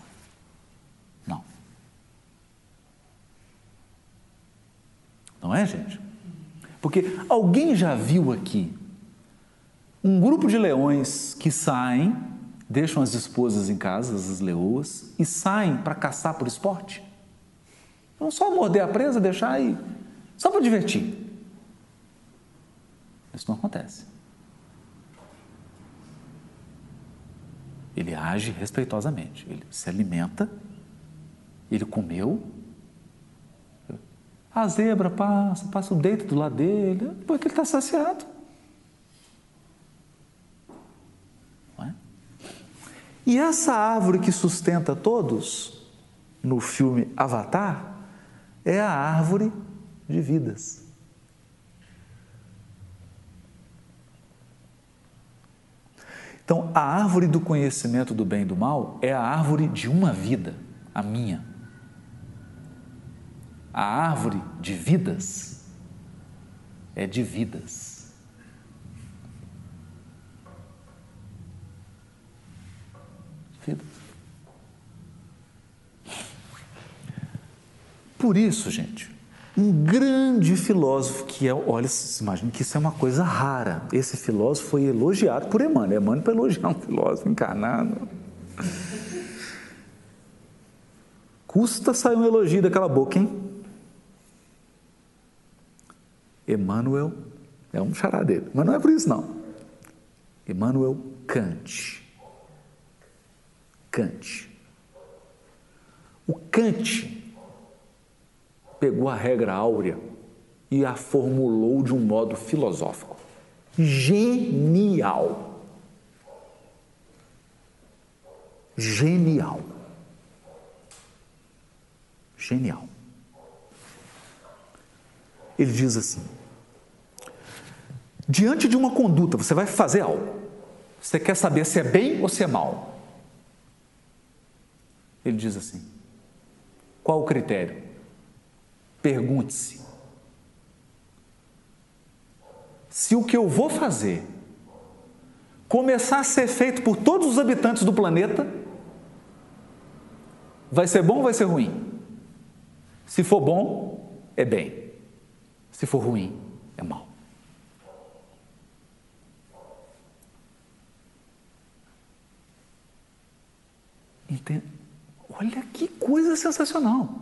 Speaker 1: Não é, gente? Porque alguém já viu aqui um grupo de leões que saem, deixam as esposas em casa, as leoas, e saem para caçar por esporte? Não só morder a presa, deixar aí, só para divertir. Isso não acontece. Ele age respeitosamente, ele se alimenta, ele comeu, a zebra passa, passa o deito do lado dele, porque ele está saciado. É? E essa árvore que sustenta todos, no filme Avatar, é a árvore de vidas. Então, a árvore do conhecimento do bem e do mal é a árvore de uma vida, a minha. A árvore de vidas é de vidas. Vidas. Por isso, gente, um grande filósofo que é, olha, imagina que isso é uma coisa rara. Esse filósofo foi elogiado por Emmanuel. Emmanuel para elogiar um filósofo encarnado. Custa sair um elogio daquela boca, hein? Emmanuel é um charadeiro, mas não é por isso não. Emmanuel Kant. Kant. O Kant pegou a regra áurea e a formulou de um modo filosófico. Genial. Genial. Genial. Ele diz assim: diante de uma conduta, você vai fazer algo. Você quer saber se é bem ou se é mal. Ele diz assim: qual o critério? Pergunte-se: se o que eu vou fazer começar a ser feito por todos os habitantes do planeta, vai ser bom ou vai ser ruim? Se for bom, é bem. Se for ruim, é mal. Entende? Olha que coisa sensacional.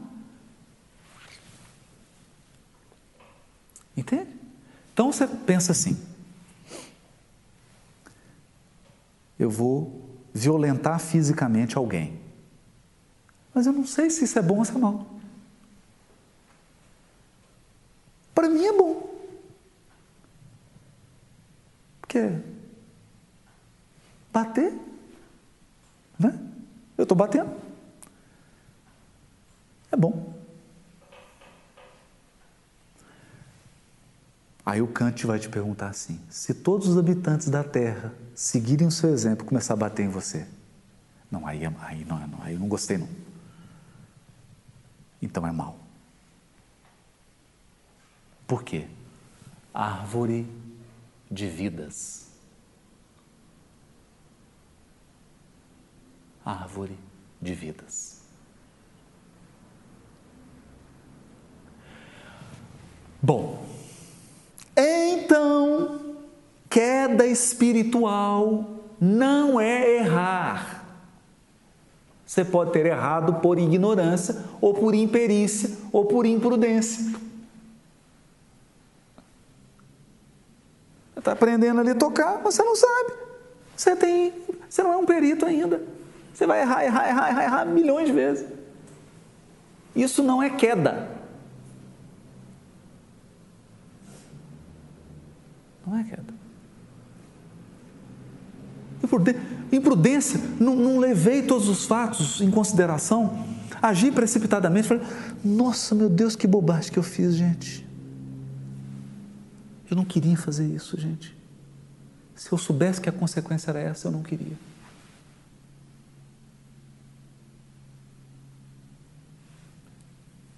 Speaker 1: Entende? Então você pensa assim: eu vou violentar fisicamente alguém, mas eu não sei se isso é bom ou se é mal. Para mim é bom. Porque bater, né? Eu estou batendo. É bom. Aí o Kant vai te perguntar assim: se todos os habitantes da Terra seguirem o seu exemplo começar a bater em você, não, aí, é, aí, não, aí eu não gostei não. Então é mal. Por quê? Árvore de vidas. Árvore de vidas. Bom, então, queda espiritual não é errar. Você pode ter errado por ignorância, ou por imperícia, ou por imprudência. Está aprendendo ali a tocar, mas você não sabe. Você tem, você não é um perito ainda. Você vai errar, errar, errar, errar, errar milhões de vezes. Isso não é queda. Não é queda. Imprudência, não, não levei todos os fatos em consideração, agi precipitadamente, falei, nossa, meu Deus, que bobagem que eu fiz, gente. Eu não queria fazer isso, gente. Se eu soubesse que a consequência era essa, eu não queria.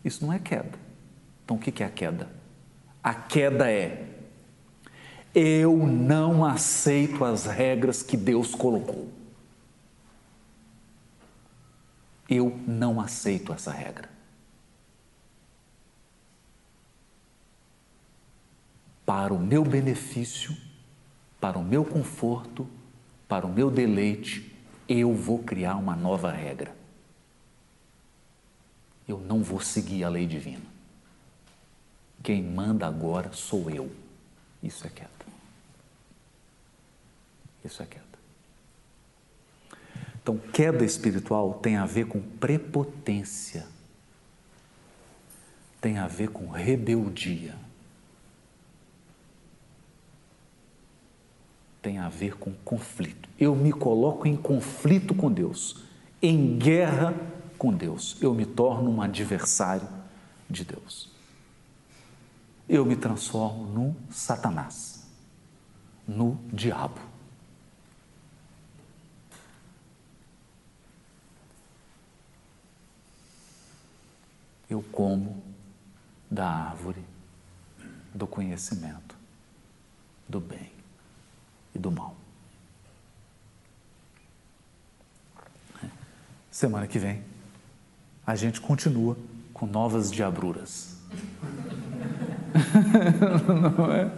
Speaker 1: Isso não é queda. Então o que é a queda? A queda é eu não aceito as regras que Deus colocou. Eu não aceito essa regra. Para o meu benefício, para o meu conforto, para o meu deleite, eu vou criar uma nova regra. Eu não vou seguir a lei divina. Quem manda agora sou eu. Isso é queda. Isso é queda. Então, queda espiritual tem a ver com prepotência, tem a ver com rebeldia, tem a ver com conflito. Eu me coloco em conflito com Deus, em guerra com Deus. Eu me torno um adversário de Deus. Eu me transformo no Satanás, no diabo. eu como da árvore do conhecimento do bem e do mal. Semana que vem a gente continua com novas diabruras. Não é?